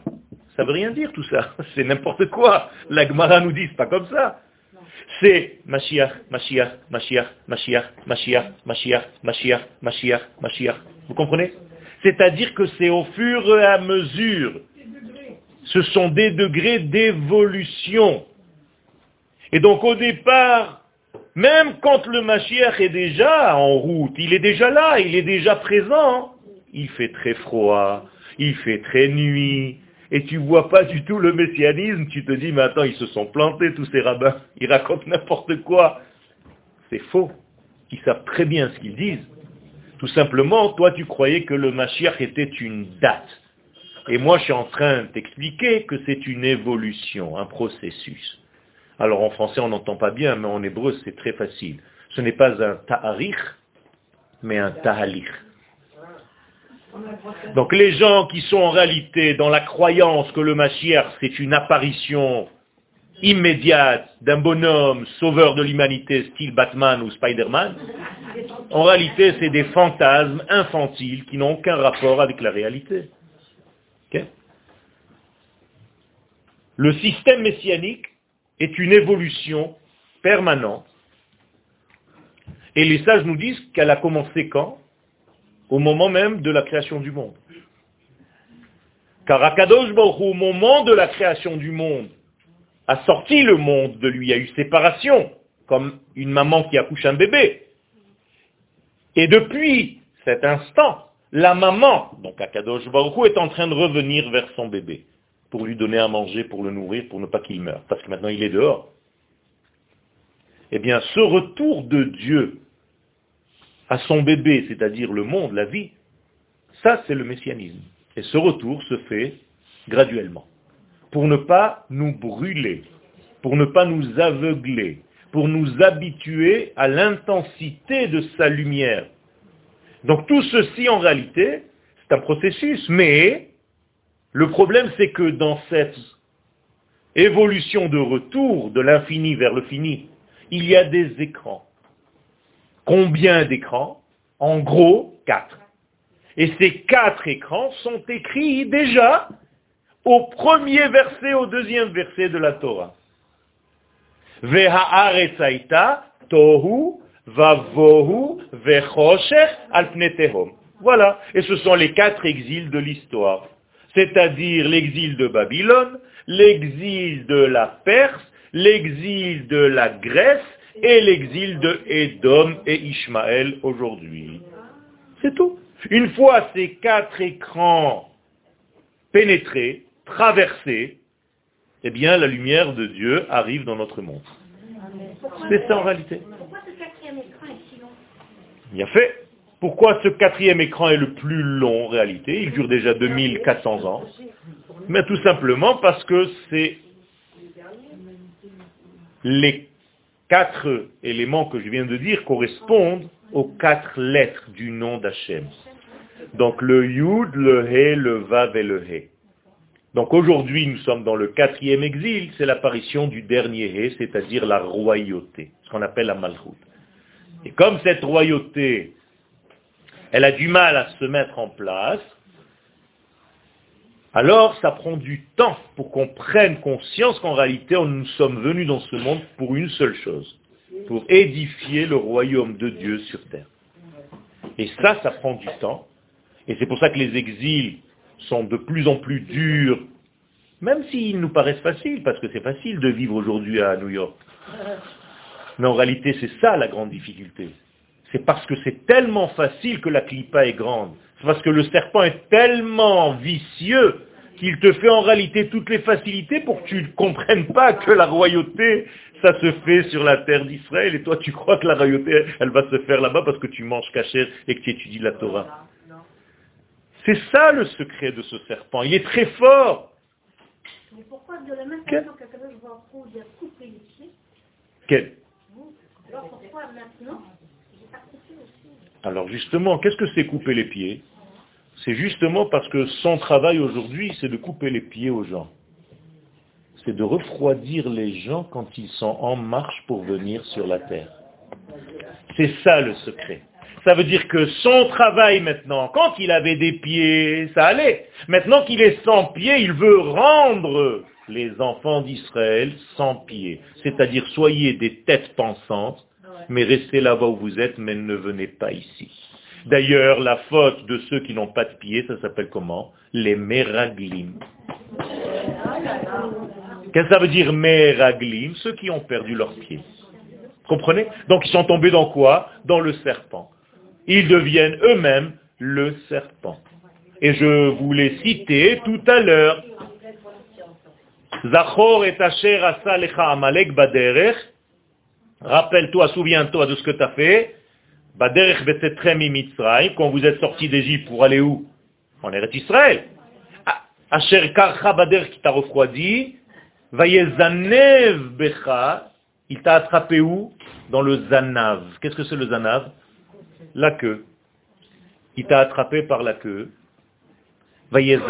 Ça veut rien dire tout ça. <laughs> C'est n'importe quoi. La Gemara nous dit, pas comme ça. C'est Mashiach, Mashiach, Mashiach, Mashiach, Mashiach, Mashiach, Mashiach, Mashiach, Mashiach. Vous comprenez? C'est-à-dire que c'est au fur et à mesure. Ce sont des degrés d'évolution. Et donc au départ, même quand le Mashiach est déjà en route, il est déjà là, il est déjà présent, il fait très froid, il fait très nuit, et tu vois pas du tout le messianisme, tu te dis, mais attends, ils se sont plantés tous ces rabbins, ils racontent n'importe quoi. C'est faux. Ils savent très bien ce qu'ils disent. Tout simplement, toi tu croyais que le Mashiach était une date. Et moi je suis en train de t'expliquer que c'est une évolution, un processus. Alors en français on n'entend pas bien, mais en hébreu c'est très facile. Ce n'est pas un ta'arich, mais un ta'alich. Donc les gens qui sont en réalité dans la croyance que le Mashiach c'est une apparition immédiate d'un bonhomme sauveur de l'humanité style Batman ou Spider-Man, en réalité c'est des fantasmes infantiles qui n'ont aucun rapport avec la réalité. Le système messianique est une évolution permanente. Et les sages nous disent qu'elle a commencé quand? Au moment même de la création du monde. Car Akadosh Baruch au moment de la création du monde, a sorti le monde de lui, il a eu séparation, comme une maman qui accouche un bébé. Et depuis cet instant, la maman, donc Akadosh Baruch est en train de revenir vers son bébé, pour lui donner à manger, pour le nourrir, pour ne pas qu'il meure, parce que maintenant il est dehors. Eh bien, ce retour de Dieu à son bébé, c'est-à-dire le monde, la vie, ça c'est le messianisme. Et ce retour se fait graduellement, pour ne pas nous brûler, pour ne pas nous aveugler, pour nous habituer à l'intensité de sa lumière. Donc tout ceci, en réalité, c'est un processus, mais le problème, c'est que dans cette évolution de retour de l'infini vers le fini, il y a des écrans. Combien d'écrans En gros, quatre. Et ces quatre écrans sont écrits déjà au premier verset, au deuxième verset de la Torah. Voilà. Et ce sont les quatre exils de l'histoire. C'est-à-dire l'exil de Babylone, l'exil de la Perse, l'exil de la Grèce et l'exil de Édom et Ishmaël aujourd'hui. C'est tout. Une fois ces quatre écrans pénétrés, traversés, eh bien la lumière de Dieu arrive dans notre monde. C'est ça en réalité. Pourquoi ce quatrième écran est si long? Il a fait. Pourquoi ce quatrième écran est le plus long en réalité? Il dure déjà 2400 ans. Mais tout simplement parce que c'est les quatre éléments que je viens de dire correspondent aux quatre lettres du nom d'Hachem. Donc le Yud, le He, le Vav et le He. Donc aujourd'hui, nous sommes dans le quatrième exil, c'est l'apparition du dernier He, c'est-à-dire la royauté, ce qu'on appelle la Malchut. Et comme cette royauté, elle a du mal à se mettre en place, alors ça prend du temps pour qu'on prenne conscience qu'en réalité, nous sommes venus dans ce monde pour une seule chose, pour édifier le royaume de Dieu sur terre. Et ça, ça prend du temps. Et c'est pour ça que les exils sont de plus en plus durs, même s'ils nous paraissent faciles, parce que c'est facile de vivre aujourd'hui à New York. Mais en réalité, c'est ça la grande difficulté. C'est parce que c'est tellement facile que la clipa est grande. C'est parce que le serpent est tellement vicieux qu'il te fait en réalité toutes les facilités pour que tu ne comprennes pas que la royauté, ça se fait sur la terre d'Israël, et toi tu crois que la royauté, elle va se faire là-bas parce que tu manges cachère et que tu étudies la Torah. C'est ça le secret de ce serpent. Il est très fort. Mais pourquoi de la même façon les pieds Quel Alors pourquoi maintenant Alors justement, qu'est-ce que c'est couper les pieds? C'est justement parce que son travail aujourd'hui, c'est de couper les pieds aux gens. C'est de refroidir les gens quand ils sont en marche pour venir sur la terre. C'est ça le secret. Ça veut dire que son travail maintenant, quand il avait des pieds, ça allait. Maintenant qu'il est sans pieds, il veut rendre les enfants d'Israël sans pieds. C'est-à-dire, soyez des têtes pensantes, mais restez là-bas où vous êtes, mais ne venez pas ici. D'ailleurs, la faute de ceux qui n'ont pas de pieds, ça s'appelle comment? Les meraglim. Qu'est-ce que ça veut dire meraglim? Ceux qui ont perdu leurs pieds. Comprenez? Donc ils sont tombés dans quoi? Dans le serpent ils deviennent eux-mêmes le serpent. Et je vous l'ai cité tout à l'heure. Zachor et Amalek Baderech. Rappelle-toi, souviens-toi de ce que tu as fait. Baderech Betetrem Mitzray, quand vous êtes sortis d'Égypte pour aller où? En Eretz Israël. Asher Karcha Baderech qui t'a refroidi. Vayezanev Becha, il t'a attrapé où? Dans le Zanav. Qu'est-ce que c'est le Zanav? La queue. Il t'a attrapé par la queue. Qu'est-ce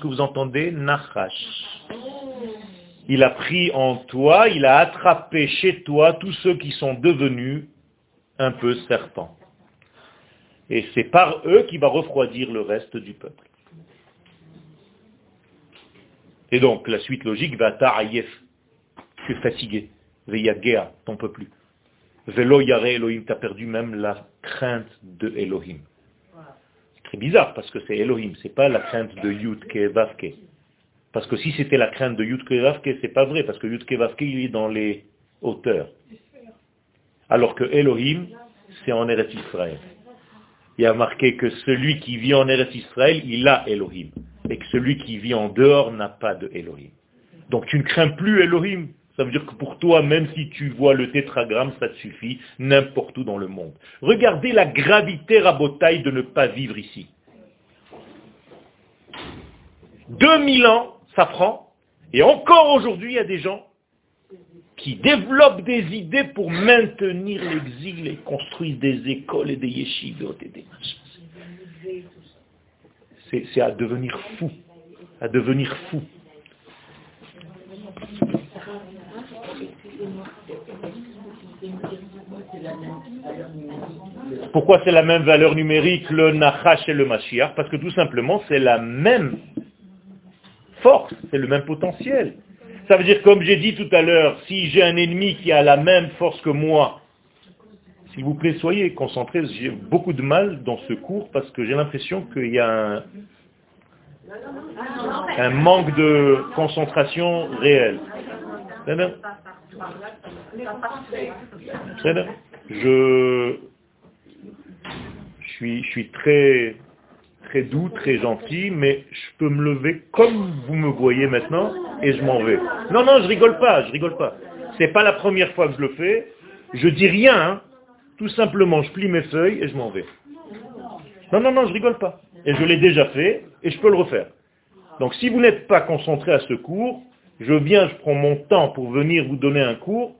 que vous entendez? Nachash. Il a pris en toi, il a attrapé chez toi tous ceux qui sont devenus un peu serpents. Et c'est par eux qu'il va refroidir le reste du peuple. Et donc, la suite logique va ta'ayef. Tu es fatigué. Veyagea, t'en peux plus. Velo yare Elohim, tu as perdu même la crainte de Elohim. C'est très bizarre parce que c'est Elohim, c'est pas la crainte de Yudke Vavke. Parce que si c'était la crainte de Yudke Vavke, c'est pas vrai, parce que Yudke Vavke, il est dans les hauteurs. Alors que Elohim, c'est en Eretz Israël. Il y a marqué que celui qui vit en Eretz Israël, il a Elohim. Et que celui qui vit en dehors n'a pas de Elohim. Donc tu ne crains plus Elohim. Ça veut dire que pour toi, même si tu vois le tétragramme, ça te suffit n'importe où dans le monde. Regardez la gravité rabotaille de ne pas vivre ici. 2000 ans, ça prend, et encore aujourd'hui, il y a des gens qui développent des idées pour maintenir l'exil et construisent des écoles et des yeshivot et des machins. C'est à devenir fou, à devenir fou. Pourquoi c'est la même valeur numérique, le Nachash et le Mashiach? Parce que tout simplement, c'est la même force, c'est le même potentiel. Ça veut dire, comme j'ai dit tout à l'heure, si j'ai un ennemi qui a la même force que moi, s'il vous plaît, soyez concentrés. J'ai beaucoup de mal dans ce cours parce que j'ai l'impression qu'il y a un, manque de concentration réelle. Je, suis, je suis très, très doux, très gentil, mais je peux me lever comme vous me voyez maintenant et je m'en vais. Non, non, je rigole pas, je rigole pas. C'est pas la première fois que je le fais. Je dis rien, hein. tout simplement, je plie mes feuilles et je m'en vais. Non, non, non, je rigole pas. Et je l'ai déjà fait et je peux le refaire. Donc si vous n'êtes pas concentré à ce cours, je viens, je prends mon temps pour venir vous donner un cours,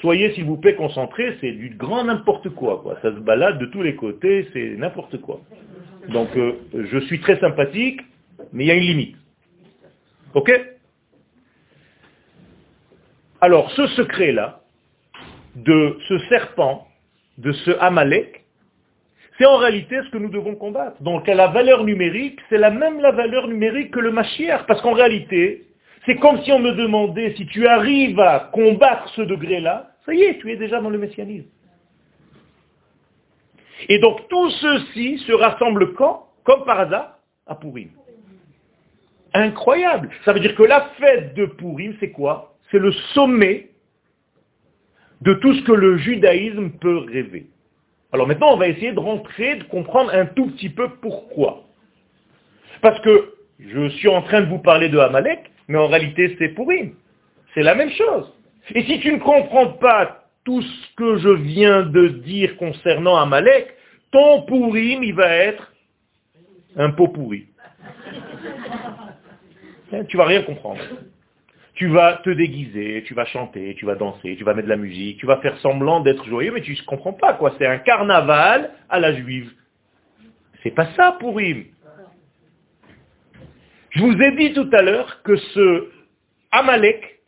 soyez s'il vous plaît concentrés, c'est du grand n'importe quoi, quoi. Ça se balade de tous les côtés, c'est n'importe quoi. Donc euh, je suis très sympathique, mais il y a une limite. Ok? Alors ce secret-là, de ce serpent, de ce Amalek, c'est en réalité ce que nous devons combattre. Donc la valeur numérique, c'est la même la valeur numérique que le Mashiach, parce qu'en réalité, c'est comme si on me demandait si tu arrives à combattre ce degré-là, ça y est, tu es déjà dans le messianisme. Et donc tout ceci se rassemble quand Comme par hasard, à Purim. Incroyable. Ça veut dire que la fête de Purim, c'est quoi? C'est le sommet de tout ce que le judaïsme peut rêver. Alors maintenant, on va essayer de rentrer, de comprendre un tout petit peu pourquoi. Parce que je suis en train de vous parler de Amalek, mais en réalité c'est Purim. C'est la même chose. Et si tu ne comprends pas tout ce que je viens de dire concernant Amalek, ton Purim, il va être un pot pourri. <laughs> Hein, tu vas rien comprendre. Tu vas te déguiser, tu vas chanter, tu vas danser, tu vas mettre de la musique, tu vas faire semblant d'être joyeux, mais tu ne comprends pas quoi. C'est un carnaval à la juive. C'est pas ça, Purim. Je vous ai dit tout à l'heure que ce Amalek,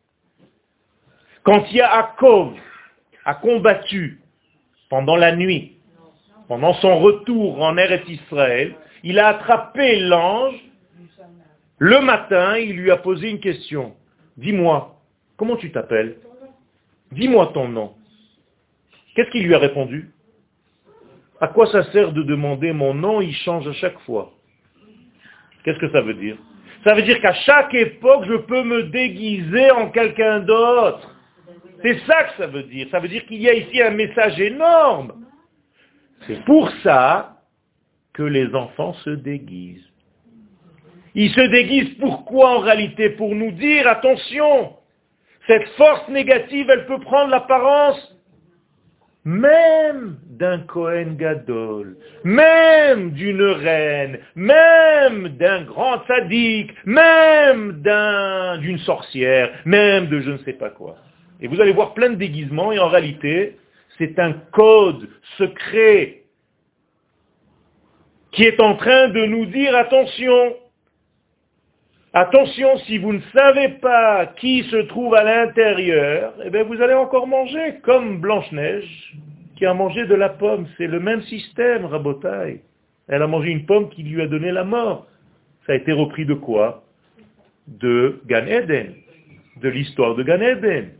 quand Yaakov a combattu pendant la nuit, pendant son retour en Eretz Israël, il a attrapé l'ange. Le matin, il lui a posé une question. Dis-moi, comment tu t'appelles? Dis-moi ton nom. Qu'est-ce qu'il lui a répondu? À quoi ça sert de demander mon nom? Il change à chaque fois. Qu'est-ce que ça veut dire? Ça veut dire qu'à chaque époque, je peux me déguiser en quelqu'un d'autre. C'est ça que ça veut dire. Ça veut dire qu'il y a ici un message énorme. C'est pour ça que les enfants se déguisent. Ils se déguisent pourquoi en réalité? Pour nous dire, attention, cette force négative, elle peut prendre l'apparence même d'un Kohen Gadol, même d'une reine, même d'un grand sadique, même d'une sorcière, même de je ne sais pas quoi. Et vous allez voir plein de déguisements et en réalité, c'est un code secret qui est en train de nous dire attention, Attention, si vous ne savez pas qui se trouve à l'intérieur, eh bien vous allez encore manger comme Blanche-Neige qui a mangé de la pomme. C'est le même système, Rabotai. Elle a mangé une pomme qui lui a donné la mort. Ça a été repris de quoi? De Gan Eden, de l'histoire de Gan Eden.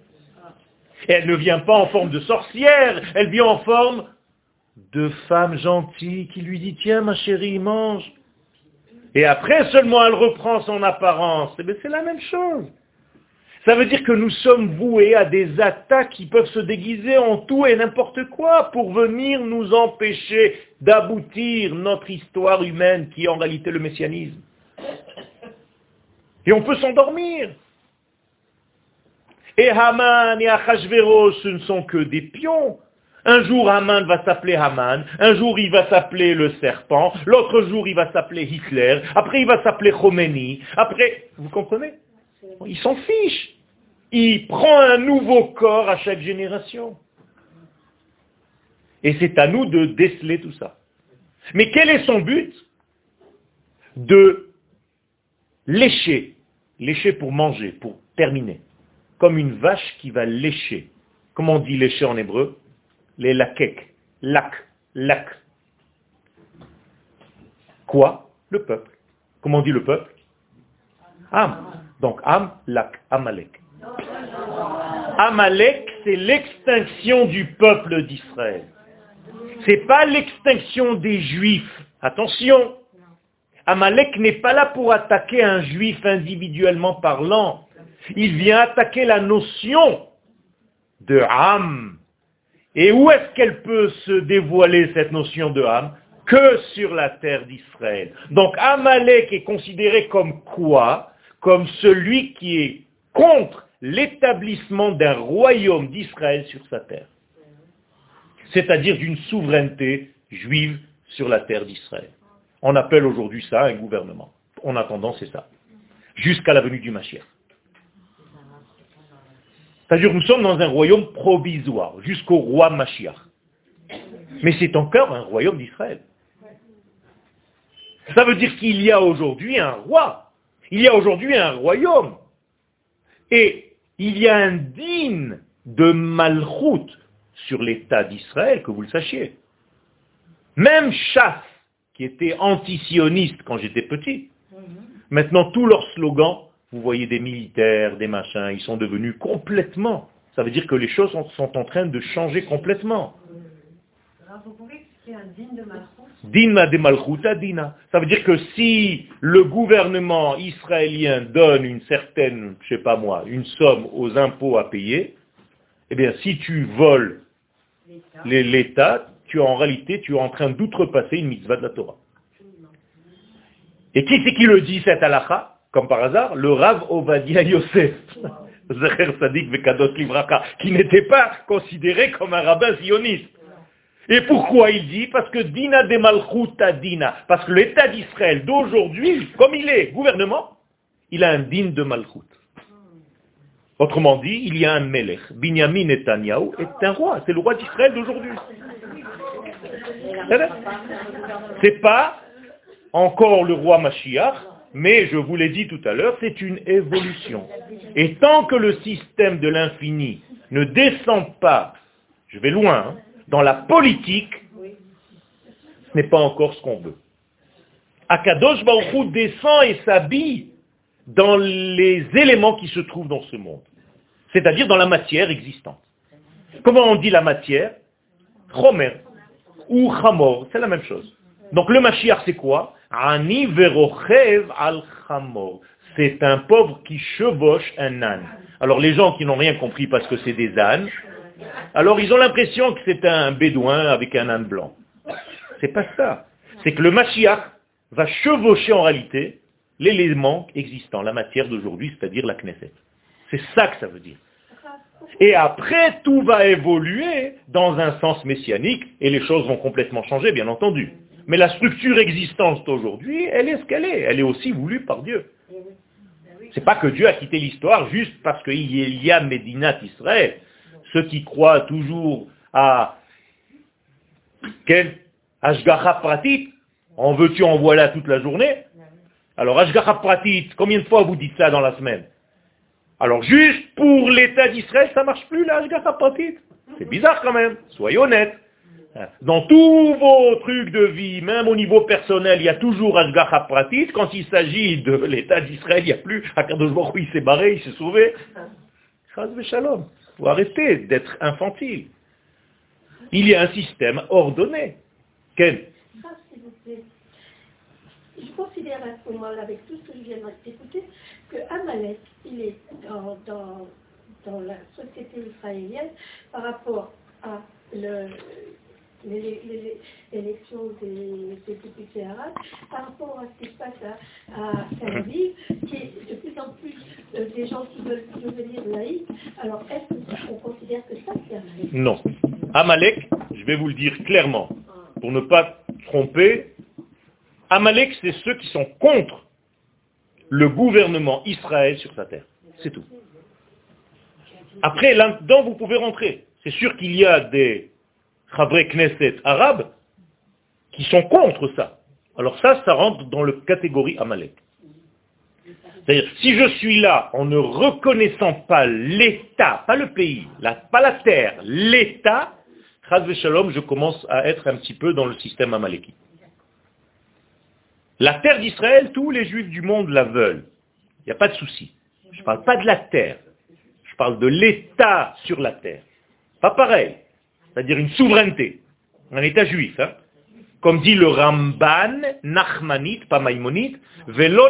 Et elle ne vient pas en forme de sorcière, elle vient en forme de femme gentille qui lui dit, tiens ma chérie, mange. Et après seulement elle reprend son apparence. Eh c'est la même chose. Ça veut dire que nous sommes voués à des attaques qui peuvent se déguiser en tout et n'importe quoi pour venir nous empêcher d'aboutir notre histoire humaine qui est en réalité le messianisme. Et on peut s'endormir. Et Haman et Achashverosh, ce ne sont que des pions. Un jour, Haman va s'appeler Haman. Un jour, il va s'appeler le serpent. L'autre jour, il va s'appeler Hitler. Après, il va s'appeler Khomeini. Après, vous comprenez? Il s'en fiche. Il prend un nouveau corps à chaque génération. Et c'est à nous de déceler tout ça. Mais quel est son but? De lécher. Lécher pour manger, pour terminer. Comme une vache qui va lécher. Comment on dit lécher en hébreu? Les lakek. Lak. Lak. Quoi? Le peuple. Comment on dit le peuple? Am. Donc Am, Lak, Amalek. Amalek, c'est l'extinction du peuple d'Israël. C'est pas l'extinction des juifs. Attention. Amalek n'est pas là pour attaquer un juif individuellement parlant. Il vient attaquer la notion de âme. Et où est-ce qu'elle peut se dévoiler, cette notion de âme? Que sur la terre d'Israël. Donc Amalek est considéré comme quoi? Comme celui qui est contre l'établissement d'un royaume d'Israël sur sa terre. C'est-à-dire d'une souveraineté juive sur la terre d'Israël. On appelle aujourd'hui ça un gouvernement. En attendant, c'est ça. Jusqu'à la venue du Mashiach. C'est-à-dire nous sommes dans un royaume provisoire, jusqu'au roi Mashiach. Mais c'est encore un royaume d'Israël. Ça veut dire qu'il y a aujourd'hui un roi. Il y a aujourd'hui un royaume. Et il y a un digne de malchoute sur l'État d'Israël, que vous le sachiez. Même Chasse, qui était antisioniste quand j'étais petit, maintenant tous leurs slogans, vous voyez des militaires, des machins, ils sont devenus complètement. Ça veut dire que les choses sont, en train de changer complètement. vous pouvez expliquer un digne de Dina de Malchuta Dina. Ça veut dire que si le gouvernement israélien donne une certaine, je sais pas moi, une somme aux impôts à payer, eh bien si tu voles l'État, tu en réalité, tu es en train d'outrepasser une mitzvah de la Torah. Et qui c'est qui le dit cette halakha? Comme par hasard, le Rav Ovadia Yosef, qui n'était pas considéré comme un rabbin sioniste. Et pourquoi il dit? Parce que Dina de Malchuta Dina, parce que l'État d'Israël d'aujourd'hui, comme il est gouvernement, il a un din de Malchut. Autrement dit, il y a un Melech. Binyamin Netanyahu est un roi, c'est le roi d'Israël d'aujourd'hui. <laughs> C'est pas encore le roi Mashiach, mais je vous l'ai dit tout à l'heure, c'est une évolution. Et tant que le système de l'infini ne descend pas, je vais loin, hein, dans la politique, ce n'est pas encore ce qu'on veut. Akadosh Baruch descend et s'habille dans les éléments qui se trouvent dans ce monde, c'est-à-dire dans la matière existante. Comment on dit la matière? Chomer ou Chamor, c'est la même chose. Donc le Mashiach c'est quoi? Ani verochev al Chamor. C'est un pauvre qui chevauche un âne. Alors les gens qui n'ont rien compris parce que c'est des ânes, alors ils ont l'impression que c'est un bédouin avec un âne blanc. C'est pas ça. C'est que le Mashiach va chevaucher en réalité l'élément existant, la matière d'aujourd'hui, c'est-à-dire la Knesset. C'est ça que ça veut dire. Et après, tout va évoluer dans un sens messianique, et les choses vont complètement changer, bien entendu. Mais la structure existante aujourd'hui, elle est ce qu'elle est. Elle est aussi voulue par Dieu. C'est pas que Dieu a quitté l'histoire juste parce qu'il y a Médinat Israël ceux qui croient toujours à quel? Ashgacha Pratit, en veux-tu, en voilà toute la journée? Alors Ashgacha Pratit, combien de fois vous dites ça dans la semaine? Alors juste pour l'État d'Israël, ça marche plus la Ashgacha Pratit. C'est bizarre quand même, soyez honnêtes. Dans tous vos trucs de vie, même au niveau personnel, il y a toujours Ashgacha Pratit. Quand il s'agit de l'État d'Israël, il n'y a plus. Akadosh Baruch il s'est barré, il s'est sauvé. Shalom. faut arrêter d'être infantile. Il y a un système ordonné. Quel? Je considère avec tout ce que je viens d'écouter, que Amalek, il est dans, dans la société israélienne par rapport à le, l'élection des, députés arabes, par rapport à ce qui se passe à, Tel Aviv, qui est de plus en plus euh, des gens qui veulent devenir laïcs. Alors, est-ce qu'on considère que ça, c'est Amalek Non. Amalek, je vais vous le dire clairement, pour ne pas tromper, Amalek, c'est ceux qui sont contre le gouvernement Israël sur sa terre. C'est tout. Après, là-dedans, vous pouvez rentrer. C'est sûr qu'il y a des Chavré Knesset arabes qui sont contre ça. Alors ça, ça rentre dans la catégorie Amalek. C'est-à-dire, si je suis là en ne reconnaissant pas l'État, pas le pays, pas la terre, l'État, Shalom, je commence à être un petit peu dans le système amaléki. La terre d'Israël, tous les juifs du monde la veulent. Il n'y a pas de souci. Je ne parle pas de la terre. Je parle de l'État sur la terre. Pas pareil c'est-à-dire une souveraineté, un État juif. Hein. Comme dit le Ramban, Nachmanite, pas Maïmonite, Velo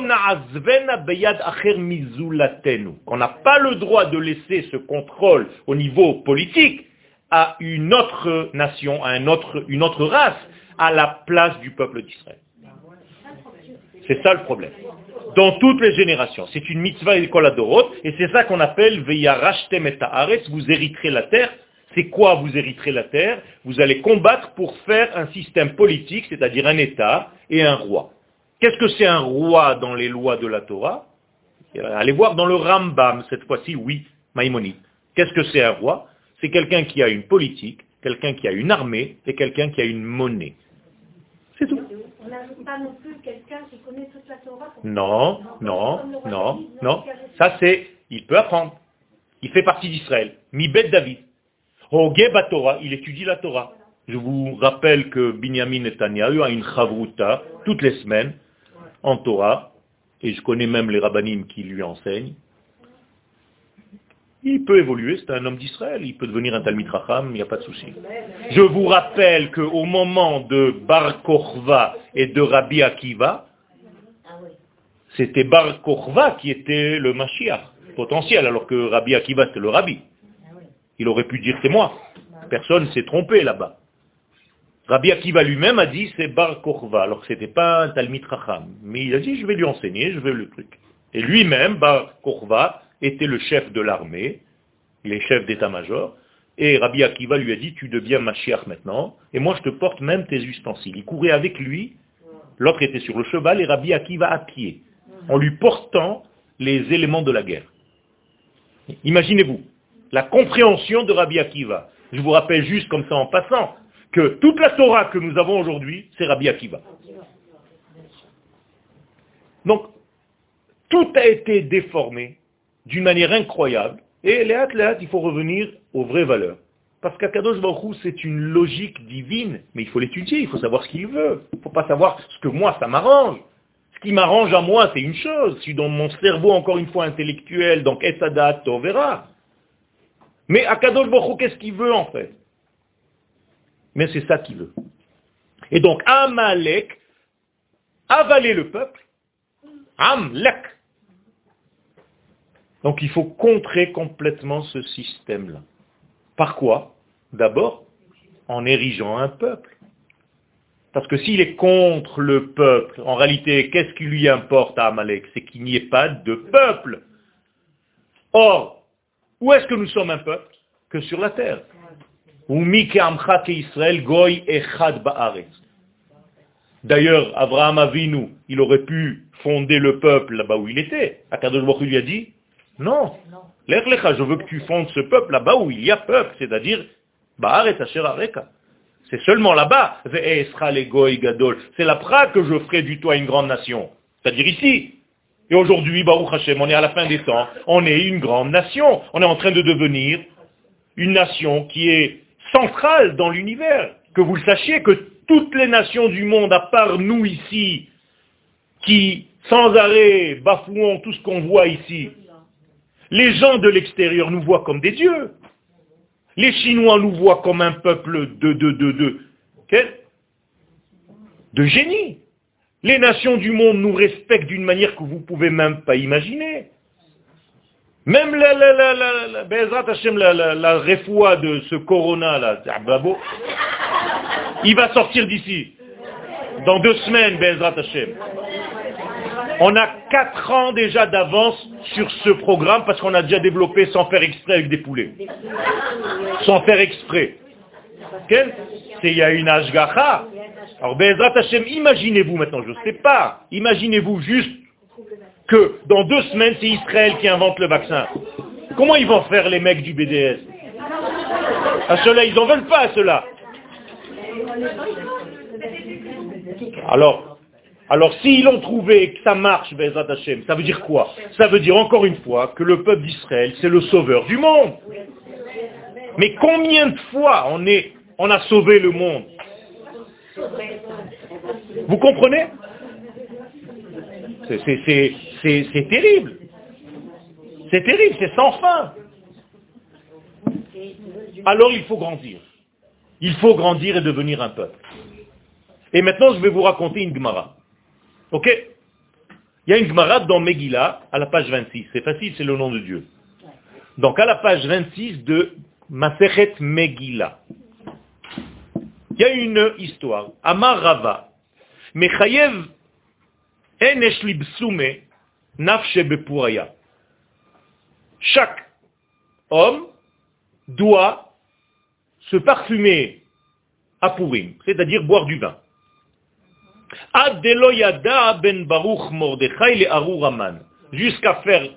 beyad acher mizulatenu. On n'a pas le droit de laisser ce contrôle au niveau politique à une autre nation, à une autre race, à la place du peuple d'Israël. C'est ça le problème. Dans toutes les générations. C'est une mitzvah et et c'est ça qu'on appelle Veyarashtem et vous hériterez la terre c'est quoi vous hériterez la terre? Vous allez combattre pour faire un système politique, c'est-à-dire un État et un roi. Qu'est-ce que c'est un roi dans les lois de la Torah? Allez voir dans le Rambam, cette fois-ci, oui, Maïmonide. Qu'est-ce que c'est un roi? C'est quelqu'un qui a une politique, quelqu'un qui a une armée et quelqu'un qui a une monnaie. C'est tout. On pas non plus quelqu'un qui connaît toute la Torah. Non, non, non, non. Ça c'est, il peut apprendre. Il fait partie d'Israël. Mibet David. Torah, il étudie la Torah. Je vous rappelle que Binyamin Netanyahu a une chavruta toutes les semaines en Torah, et je connais même les rabbinim qui lui enseignent. Il peut évoluer, c'est un homme d'Israël, il peut devenir un Talmid Racham, il n'y a pas de souci. Je vous rappelle qu'au moment de Bar Korva et de Rabbi Akiva, c'était Bar Korva qui était le Mashiach potentiel, alors que Rabbi Akiva c'était le Rabbi. Il aurait pu dire c'est moi. Personne s'est trompé là-bas. Rabbi Akiva lui-même a dit c'est Bar Korva, alors que ce n'était pas un Talmid Racham. Mais il a dit je vais lui enseigner, je vais le truc. Et lui-même, Bar Korva, était le chef de l'armée, il est chef d'état-major, et Rabbi Akiva lui a dit tu deviens Mashiach maintenant, et moi je te porte même tes ustensiles. Il courait avec lui, l'autre était sur le cheval, et Rabbi Akiva à pied, en lui portant les éléments de la guerre. Imaginez-vous, la compréhension de Rabbi Akiva. Je vous rappelle juste comme ça en passant que toute la Torah que nous avons aujourd'hui, c'est Rabbi Akiva. Donc, tout a été déformé d'une manière incroyable. Et les athlètes, il faut revenir aux vraies valeurs. Parce qu'Akadosh Baruch c'est une logique divine, mais il faut l'étudier, il faut savoir ce qu'il veut. Il ne faut pas savoir ce que moi, ça m'arrange. Ce qui m'arrange à moi, c'est une chose. Si dans mon cerveau, encore une fois, intellectuel, donc Esadat, verra. Mais Akadosh qu'est-ce qu'il veut en fait? Mais c'est ça qu'il veut. Et donc Amalek avaler le peuple. Amlek. Donc il faut contrer complètement ce système-là. Par quoi? D'abord, en érigeant un peuple. Parce que s'il est contre le peuple, en réalité, qu'est-ce qui lui importe à Amalek? C'est qu'il n'y ait pas de peuple. Or, où est-ce que nous sommes un peuple Que sur la terre. D'ailleurs, Abraham Avinu, il aurait pu fonder le peuple là-bas où il était. Akadosh Baruch lui a dit, non, je veux que tu fondes ce peuple là-bas où il y a peuple, c'est-à-dire, c'est seulement là-bas, c'est la pra que je ferai du toit une grande nation. C'est-à-dire ici. Et aujourd'hui, Baruch Hashem, on est à la fin des temps, on est une grande nation. On est en train de devenir une nation qui est centrale dans l'univers. Que vous le sachiez, que toutes les nations du monde, à part nous ici, qui sans arrêt bafouons tout ce qu'on voit ici, les gens de l'extérieur nous voient comme des dieux. Les Chinois nous voient comme un peuple de, de, de, de, de génie. Les nations du monde nous respectent d'une manière que vous ne pouvez même pas imaginer. Même la, la, la, la, la, la de ce corona là, il va sortir d'ici. Dans deux semaines, Bezrat Hashem. On a quatre ans déjà d'avance sur ce programme parce qu'on a déjà développé sans faire exprès avec des poulets. Sans faire exprès. C'est il y a une ashgacha. Alors Bezrat Hashem, imaginez-vous maintenant, je ne sais pas, imaginez-vous juste que dans deux semaines, c'est Israël qui invente le vaccin. Comment ils vont faire les mecs du BDS À cela, ils n'en veulent pas à cela. Alors, alors s'ils l'ont trouvé et que ça marche, Bezat Hashem, ça veut dire quoi? Ça veut dire encore une fois que le peuple d'Israël, c'est le sauveur du monde. Mais combien de fois on, est, on a sauvé le monde Vous comprenez? C'est terrible. C'est terrible, c'est sans fin. Alors il faut grandir. Il faut grandir et devenir un peuple. Et maintenant, je vais vous raconter une Gemara. Ok? Il y a une Gemara dans Megillah, à la page 26. C'est facile, c'est le nom de Dieu. Donc à la page 26 de Masechet Megillah. Il y a une histoire. Amar Rava. Mechayev chaque homme doit se parfumer à Purim, c'est-à-dire boire du vin. ben Baruch Jusqu'à faire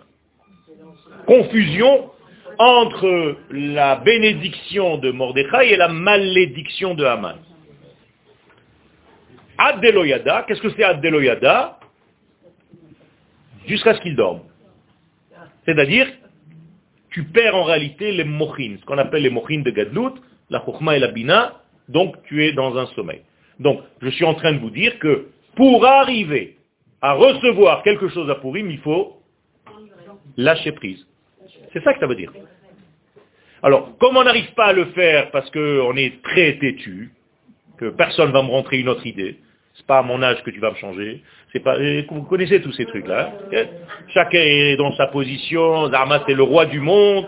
confusion entre la bénédiction de Mordechai et la malédiction de Haman. Ad qu'est-ce que c'est Ad jusqu'à ce qu'il dorme. C'est-à-dire, tu perds en réalité les mochines, ce qu'on appelle les mochines de Gadlut, la chokhma et la bina, donc tu es dans un sommeil. Donc, je suis en train de vous dire que pour arriver à recevoir quelque chose à Purim, il faut lâcher prise. C'est ça que ça veut dire. Alors, comme on n'arrive pas à le faire parce qu'on est très têtu, que personne ne va me rentrer une autre idée, c'est pas à mon âge que tu vas me changer, c'est pas, vous connaissez tous ces trucs-là. Chacun est dans sa position. Dharma, c'est le roi du monde.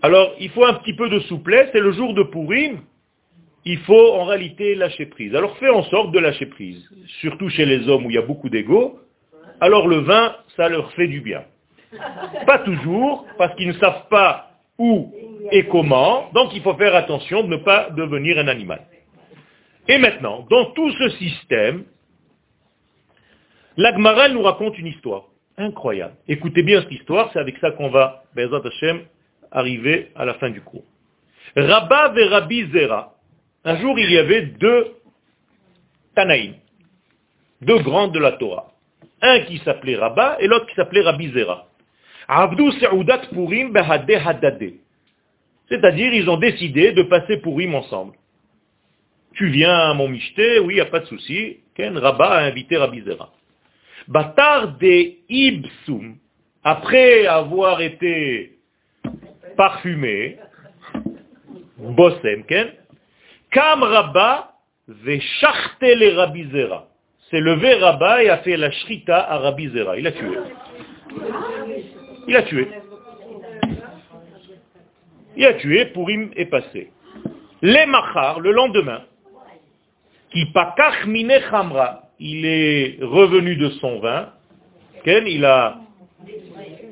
Alors, il faut un petit peu de souplesse. C'est le jour de Purim. Il faut en réalité lâcher prise. Alors, fais en sorte de lâcher prise. Surtout chez les hommes où il y a beaucoup d'ego. Alors, le vin, ça leur fait du bien. Pas toujours, parce qu'ils ne savent pas où et comment. Donc, il faut faire attention de ne pas devenir un animal. Et maintenant, dans tout ce système, l'Agmara nous raconte une histoire incroyable. Écoutez bien cette histoire, c'est avec ça qu'on va, Bezat Hashem, arriver à la fin du cours. Rabba et Rabbi Zera. Un jour, il y avait deux Tanaïm, deux grands de la Torah. Un qui s'appelait Rabba et l'autre qui s'appelait Rabbi Zera. Abdou Se'udat Purim Hadade. C'est-à-dire, ils ont décidé de passer Purim ensemble. Tu viens à mon michté, oui, il n'y a pas de souci. Ken Rabba a invité Rabbi Zera. Batar de Ibsum, après avoir été parfumé, Bossem, Ken, Kam Rabba veshachte le Rabbi Zera. C'est levé Rabba et a fait la shrita à Rabbi Zera. Il a tué. Il a tué. Il a tué, Purim est passé. Les Machar, le lendemain, qui pakach mine chamra, il est revenu de son vin, il a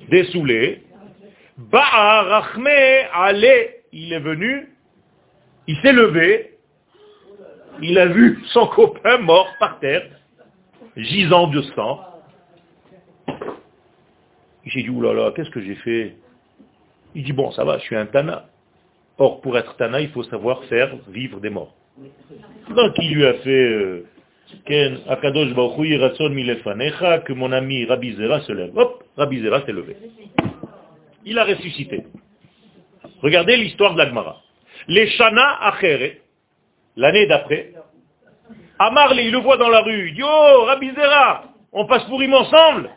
dessoulé, ba'a rachme ale, il est venu, il s'est levé, il a vu son copain mort par terre, gisant de sang. J'ai dit, oulala, qu'est-ce que j'ai fait? Il dit, bon, ça va, je suis un Tana. Or, pour être Tana, il faut savoir faire vivre des morts. Donc il lui a fait euh, que mon ami Rabbi Zera se lève. Hop, Rabbi Zera s'est levé. Il a ressuscité. Regardez l'histoire de l'Agmara. Les Shana Achere, l'année d'après, Amarle, il le voit dans la rue, il dit, oh, Rabbi Zera, on passe pour him ensemble.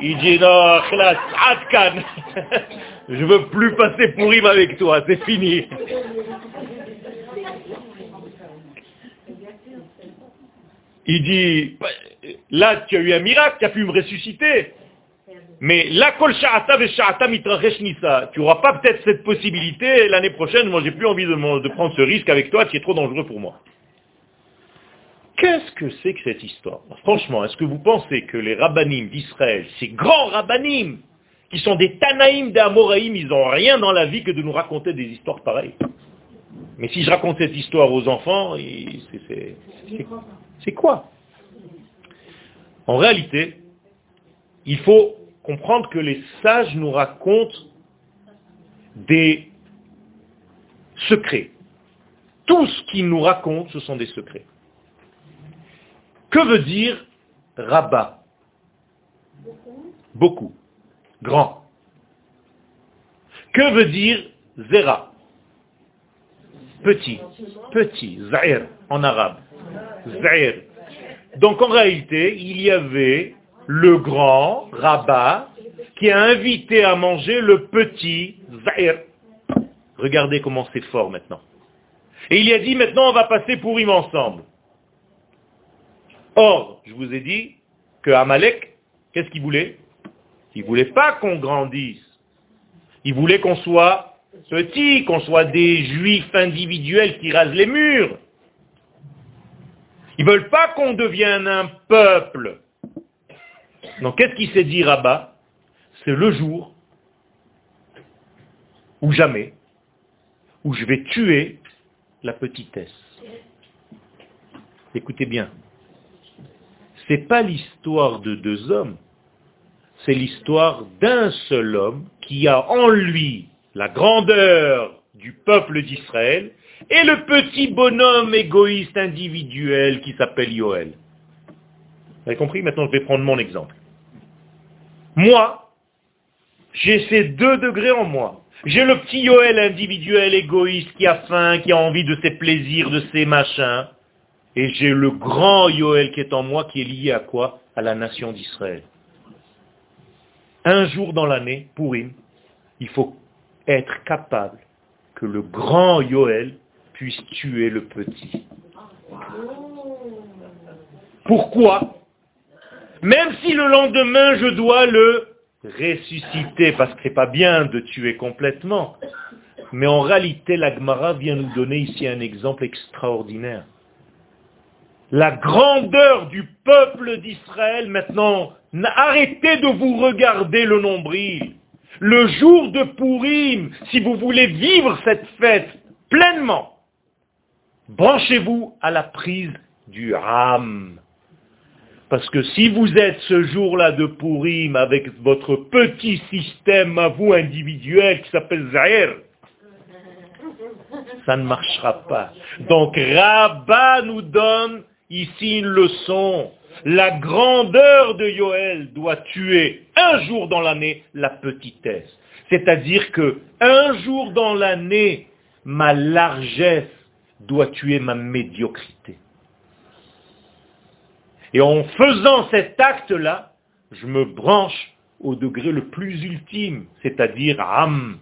Il dit non, classe, Atkan. <laughs> Je veux plus passer pour Purim avec toi, c'est fini. Il dit, là tu as eu un miracle, tu as pu me ressusciter. Mais la kol. Tu n'auras pas peut-être cette possibilité l'année prochaine, moi j'ai plus envie de, de prendre ce risque avec toi qui est trop dangereux pour moi. Qu'est-ce que c'est que cette histoire Franchement, est-ce que vous pensez que les rabbanim d'Israël, ces grands rabbanim, qui sont des tanaïm d'Amoraïm, ils n'ont rien dans la vie que de nous raconter des histoires pareilles Mais si je raconte cette histoire aux enfants, c'est quoi En réalité, il faut comprendre que les sages nous racontent des secrets. Tout ce qu'ils nous racontent, ce sont des secrets. Que veut dire rabat? Beaucoup. Grand. Que veut dire zera? Petit. Petit. Zahir en arabe. Zahir. Donc en réalité, il y avait le grand rabat qui a invité à manger le petit Zahir. Regardez comment c'est fort maintenant. Et il a dit maintenant on va passer pour Im ensemble. Or, je vous ai dit que Amalek, qu'est-ce qu'il voulait? Il voulait pas qu'on grandisse. Il voulait qu'on soit petit, qu'on soit des juifs individuels qui rasent les murs. Ils veulent pas qu'on devienne un peuple. Donc qu'est-ce qui s'est dit Rabat? C'est le jour ou jamais où je vais tuer la petitesse. Écoutez bien, n'est pas l'histoire de deux hommes, c'est l'histoire d'un seul homme qui a en lui la grandeur du peuple d'Israël et le petit bonhomme égoïste individuel qui s'appelle Yoël. Vous avez compris? Maintenant, je vais prendre mon exemple. Moi, j'ai ces deux degrés en moi. J'ai le petit Yoël individuel égoïste qui a faim, qui a envie de ses plaisirs, de ses machins. Et j'ai le grand Yoël qui est en moi, qui est lié à quoi? À la nation d'Israël. Un jour dans l'année, pour Purim, il faut être capable que le grand Yoël puisse tuer le petit. Pourquoi? Même si le lendemain je dois le ressusciter, parce que ce n'est pas bien de tuer complètement. Mais en réalité, l'Agmara vient nous donner ici un exemple extraordinaire la grandeur du peuple d'Israël maintenant. Arrêtez de vous regarder le nombril. Le jour de Purim, si vous voulez vivre cette fête pleinement, branchez-vous à la prise du Ram. Parce que si vous êtes ce jour-là de Purim avec votre petit système à vous individuel qui s'appelle Zahir, ça ne marchera pas. Donc Rabat nous donne ici une leçon. La grandeur de Yoël doit tuer un jour dans l'année la petitesse. C'est-à-dire que un jour dans l'année, ma largesse doit tuer ma médiocrité. Et en faisant cet acte-là, je me branche au degré le plus ultime, c'est-à-dire Am,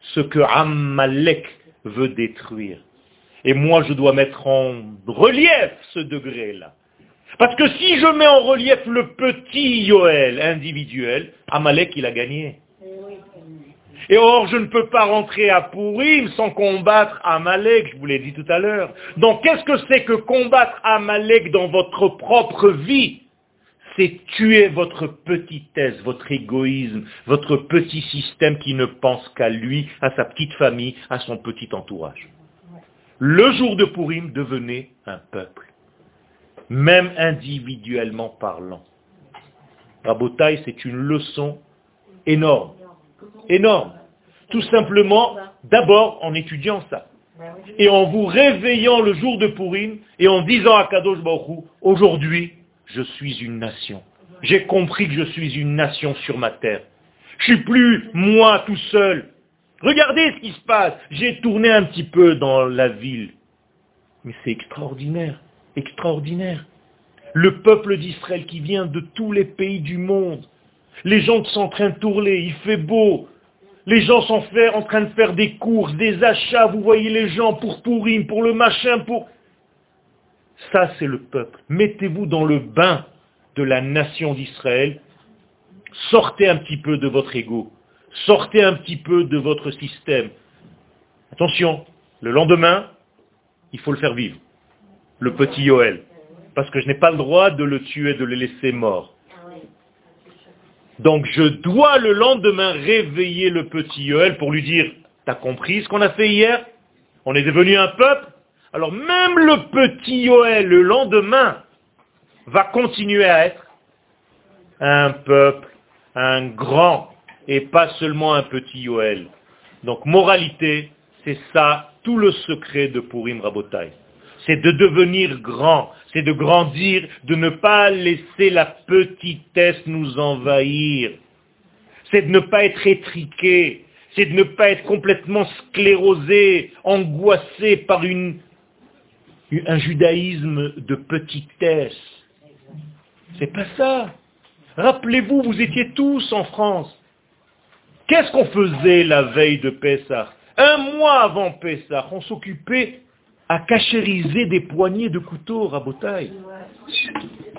ce que Ammalek veut détruire. Et moi, je dois mettre en relief ce degré-là. Parce que si je mets en relief le petit Yoel individuel, Amalek, il a gagné. Et or, je ne peux pas rentrer à Pourim sans combattre Amalek, je vous l'ai dit tout à l'heure. Donc, qu'est-ce que c'est que combattre Amalek dans votre propre vie? C'est tuer votre petitesse, votre égoïsme, votre petit système qui ne pense qu'à lui, à sa petite famille, à son petit entourage le jour de Purim devenait un peuple, même individuellement parlant. Rabotai, c'est une leçon énorme, énorme. Tout simplement, d'abord en étudiant ça. Et en vous réveillant le jour de Purim et en disant à Kadosh Baruch aujourd'hui, je suis une nation. J'ai compris que je suis une nation sur ma terre. Je suis plus moi tout seul. Regardez ce qui se passe. J'ai tourné un petit peu dans la ville. Mais c'est extraordinaire, extraordinaire. Le peuple d'Israël qui vient de tous les pays du monde, Les gens sont en train de tourner, il fait beau. Les gens sont en train de faire des courses, des achats, vous voyez les gens pour Pourim, pour le machin, pour... Ça, c'est le peuple. Mettez-vous dans le bain de la nation d'Israël. Sortez un petit peu de votre ego. Sortez un petit peu de votre système. Attention, le lendemain, il faut le faire vivre. Le petit Yoel. Parce que je n'ai pas le droit de le tuer, de le laisser mort. Donc je dois le lendemain réveiller le petit Yoel pour lui dire, t'as compris ce qu'on a fait hier? On est devenu un peuple? Alors même le petit Yoel, le lendemain, va continuer à être un peuple, un grand, et pas seulement un petit Yoel. Donc moralité, c'est ça tout le secret de Purim Rabotai. C'est de devenir grand, c'est de grandir, de ne pas laisser la petitesse nous envahir. C'est de ne pas être étriqué, c'est de ne pas être complètement sclérosé, angoissé par une, un judaïsme de petitesse. C'est pas ça. Rappelez-vous, vous étiez tous en France. Qu'est-ce qu'on faisait la veille de Pessah Un mois avant Pessah, on s'occupait à cachériser des poignées de couteaux, rabotaille.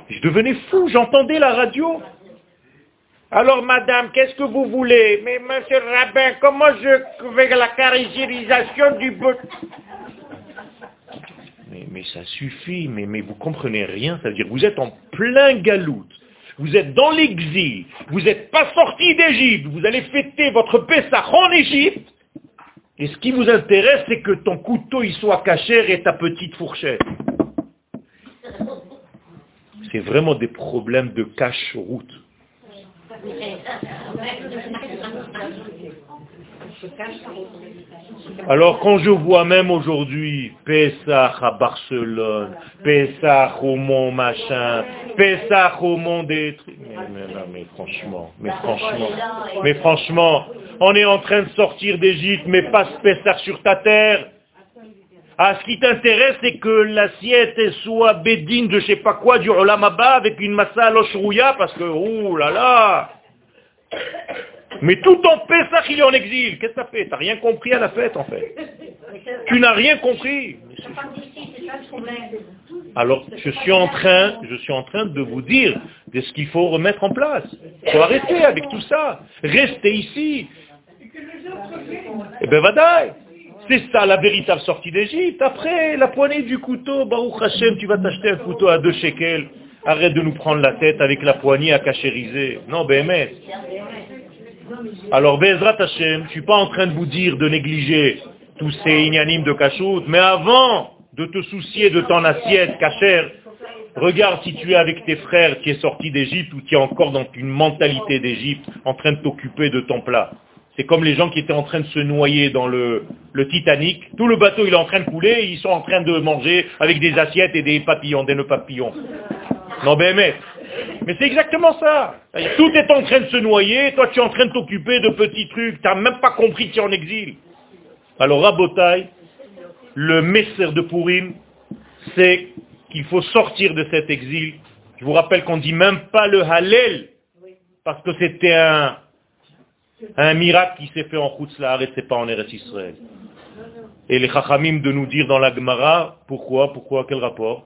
Je devenais fou, j'entendais la radio. Alors madame, qu'est-ce que vous voulez? Mais monsieur le rabbin, comment je fais la cachéririsation du mais, mais, ça suffit, mais, mais vous comprenez rien, ça veut dire vous êtes en plein galoute. Vous êtes dans l'exil, vous n'êtes pas sorti d'Égypte, vous allez fêter votre Pessah en Égypte, et ce qui vous intéresse, c'est que ton couteau il soit caché et ta petite fourchette. C'est vraiment des problèmes de cache-route. <laughs> Alors quand je vois même aujourd'hui Pessah à Barcelone, Pessah au Mont Machin, Pessah au Mont des... Mais, mais franchement, mais franchement, mais franchement, on est en train de sortir d'Égypte, mais pas Pessah sur ta terre. Ah, ce qui t'intéresse, c'est que l'assiette soit bédine de je sais pas quoi, du Olamaba, avec une massa à parce que, ouh là là Mais tout en Pessah, il est en exil. Qu'est-ce que ça fait? T'as rien compris à la fête, en fait. Tu n'as rien compris. Alors, je suis en train, je suis en train de vous dire de ce qu'il faut remettre en place. Il faut arrêter avec tout ça. Restez ici. Eh ben, vadaï. C'est ça la véritable sortie d'Égypte. Après, la poignée du couteau, Baruch Hashem, tu vas t'acheter un couteau à deux shekels. Arrête de nous prendre la tête avec la poignée à cachériser. Non, ben, Alors, Bezrat Hashem, je suis pas en train de vous dire de négliger tous ces ignanimes de cachoute, mais avant de te soucier de ton assiette cachère, regarde si tu es avec tes frères qui est sorti d'Égypte ou qui est encore dans une mentalité d'Égypte en train de t'occuper de ton plat. C'est comme les gens qui étaient en train de se noyer dans le, Titanic. Tout le bateau il est en train de couler et ils sont en train de manger avec des assiettes et des papillons, des nœuds papillons. Non mais, mais c'est exactement ça. Tout est en train de se noyer, toi tu es en train de t'occuper de petits trucs, tu n'as même pas compris que tu es en exil. Alors Rabotai, le messer de Purim, c'est qu'il faut sortir de cet exil. Je vous rappelle qu'on ne dit même pas le Hallel, parce que c'était un, un miracle qui s'est fait en Chutzlahar et c'est pas en Eretz Israël. Et les Chachamim de nous dire dans la Gemara, pourquoi, pourquoi, quel rapport?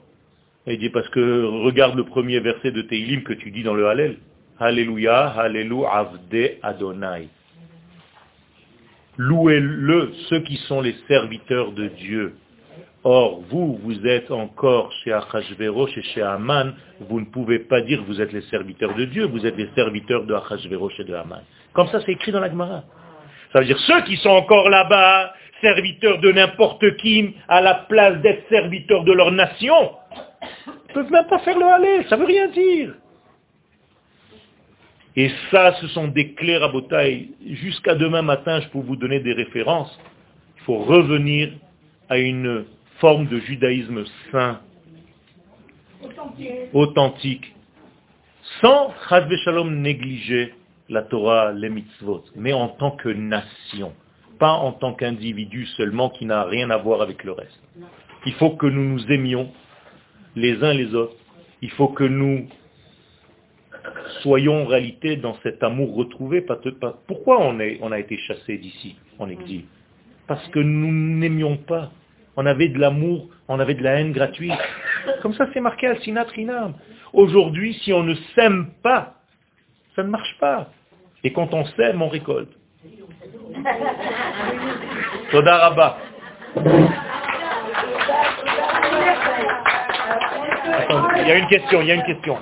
Il dit parce que regarde le premier verset de Teilim que tu dis dans le Hallel. Alléluia, Alléluia, Avde Adonai. Louez-le, ceux qui sont les serviteurs de Dieu. Or, vous, vous êtes encore chez Achashverosh et chez Aman, vous ne pouvez pas dire vous êtes les serviteurs de Dieu, vous êtes les serviteurs de Achashverosh et de Aman. Comme ça, c'est écrit dans la Gemara. Ça veut dire ceux qui sont encore là-bas, serviteurs de n'importe qui, à la place d'être serviteurs de leur nation, ne peuvent même pas faire le aller, ça veut rien dire. Et ça, ce sont des clés rabotailles. Jusqu'à demain matin, je peux vous donner des références. Il faut revenir à une forme de judaïsme saint, authentique, sans, shalom, négliger la Torah, les mitzvot, mais en tant que nation, pas en tant qu'individu seulement qui n'a rien à voir avec le reste. Il faut que nous nous aimions les uns les autres. Il faut que nous soyons en réalité dans cet amour retrouvé. Pourquoi on, est, on a été chassé d'ici, en exil? Parce que nous n'aimions pas. On avait de l'amour, on avait de la haine gratuite. Comme ça, c'est marqué al Sinat Rinam. Aujourd'hui, si on ne s'aime pas, ça ne marche pas. Et quand on sème, on récolte. <laughs> Toda il y a une question, il y a une question.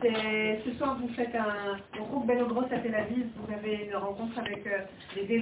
Ce soir, vous faites un groupe Belogros à Tel Aviv, vous avez une rencontre avec euh, les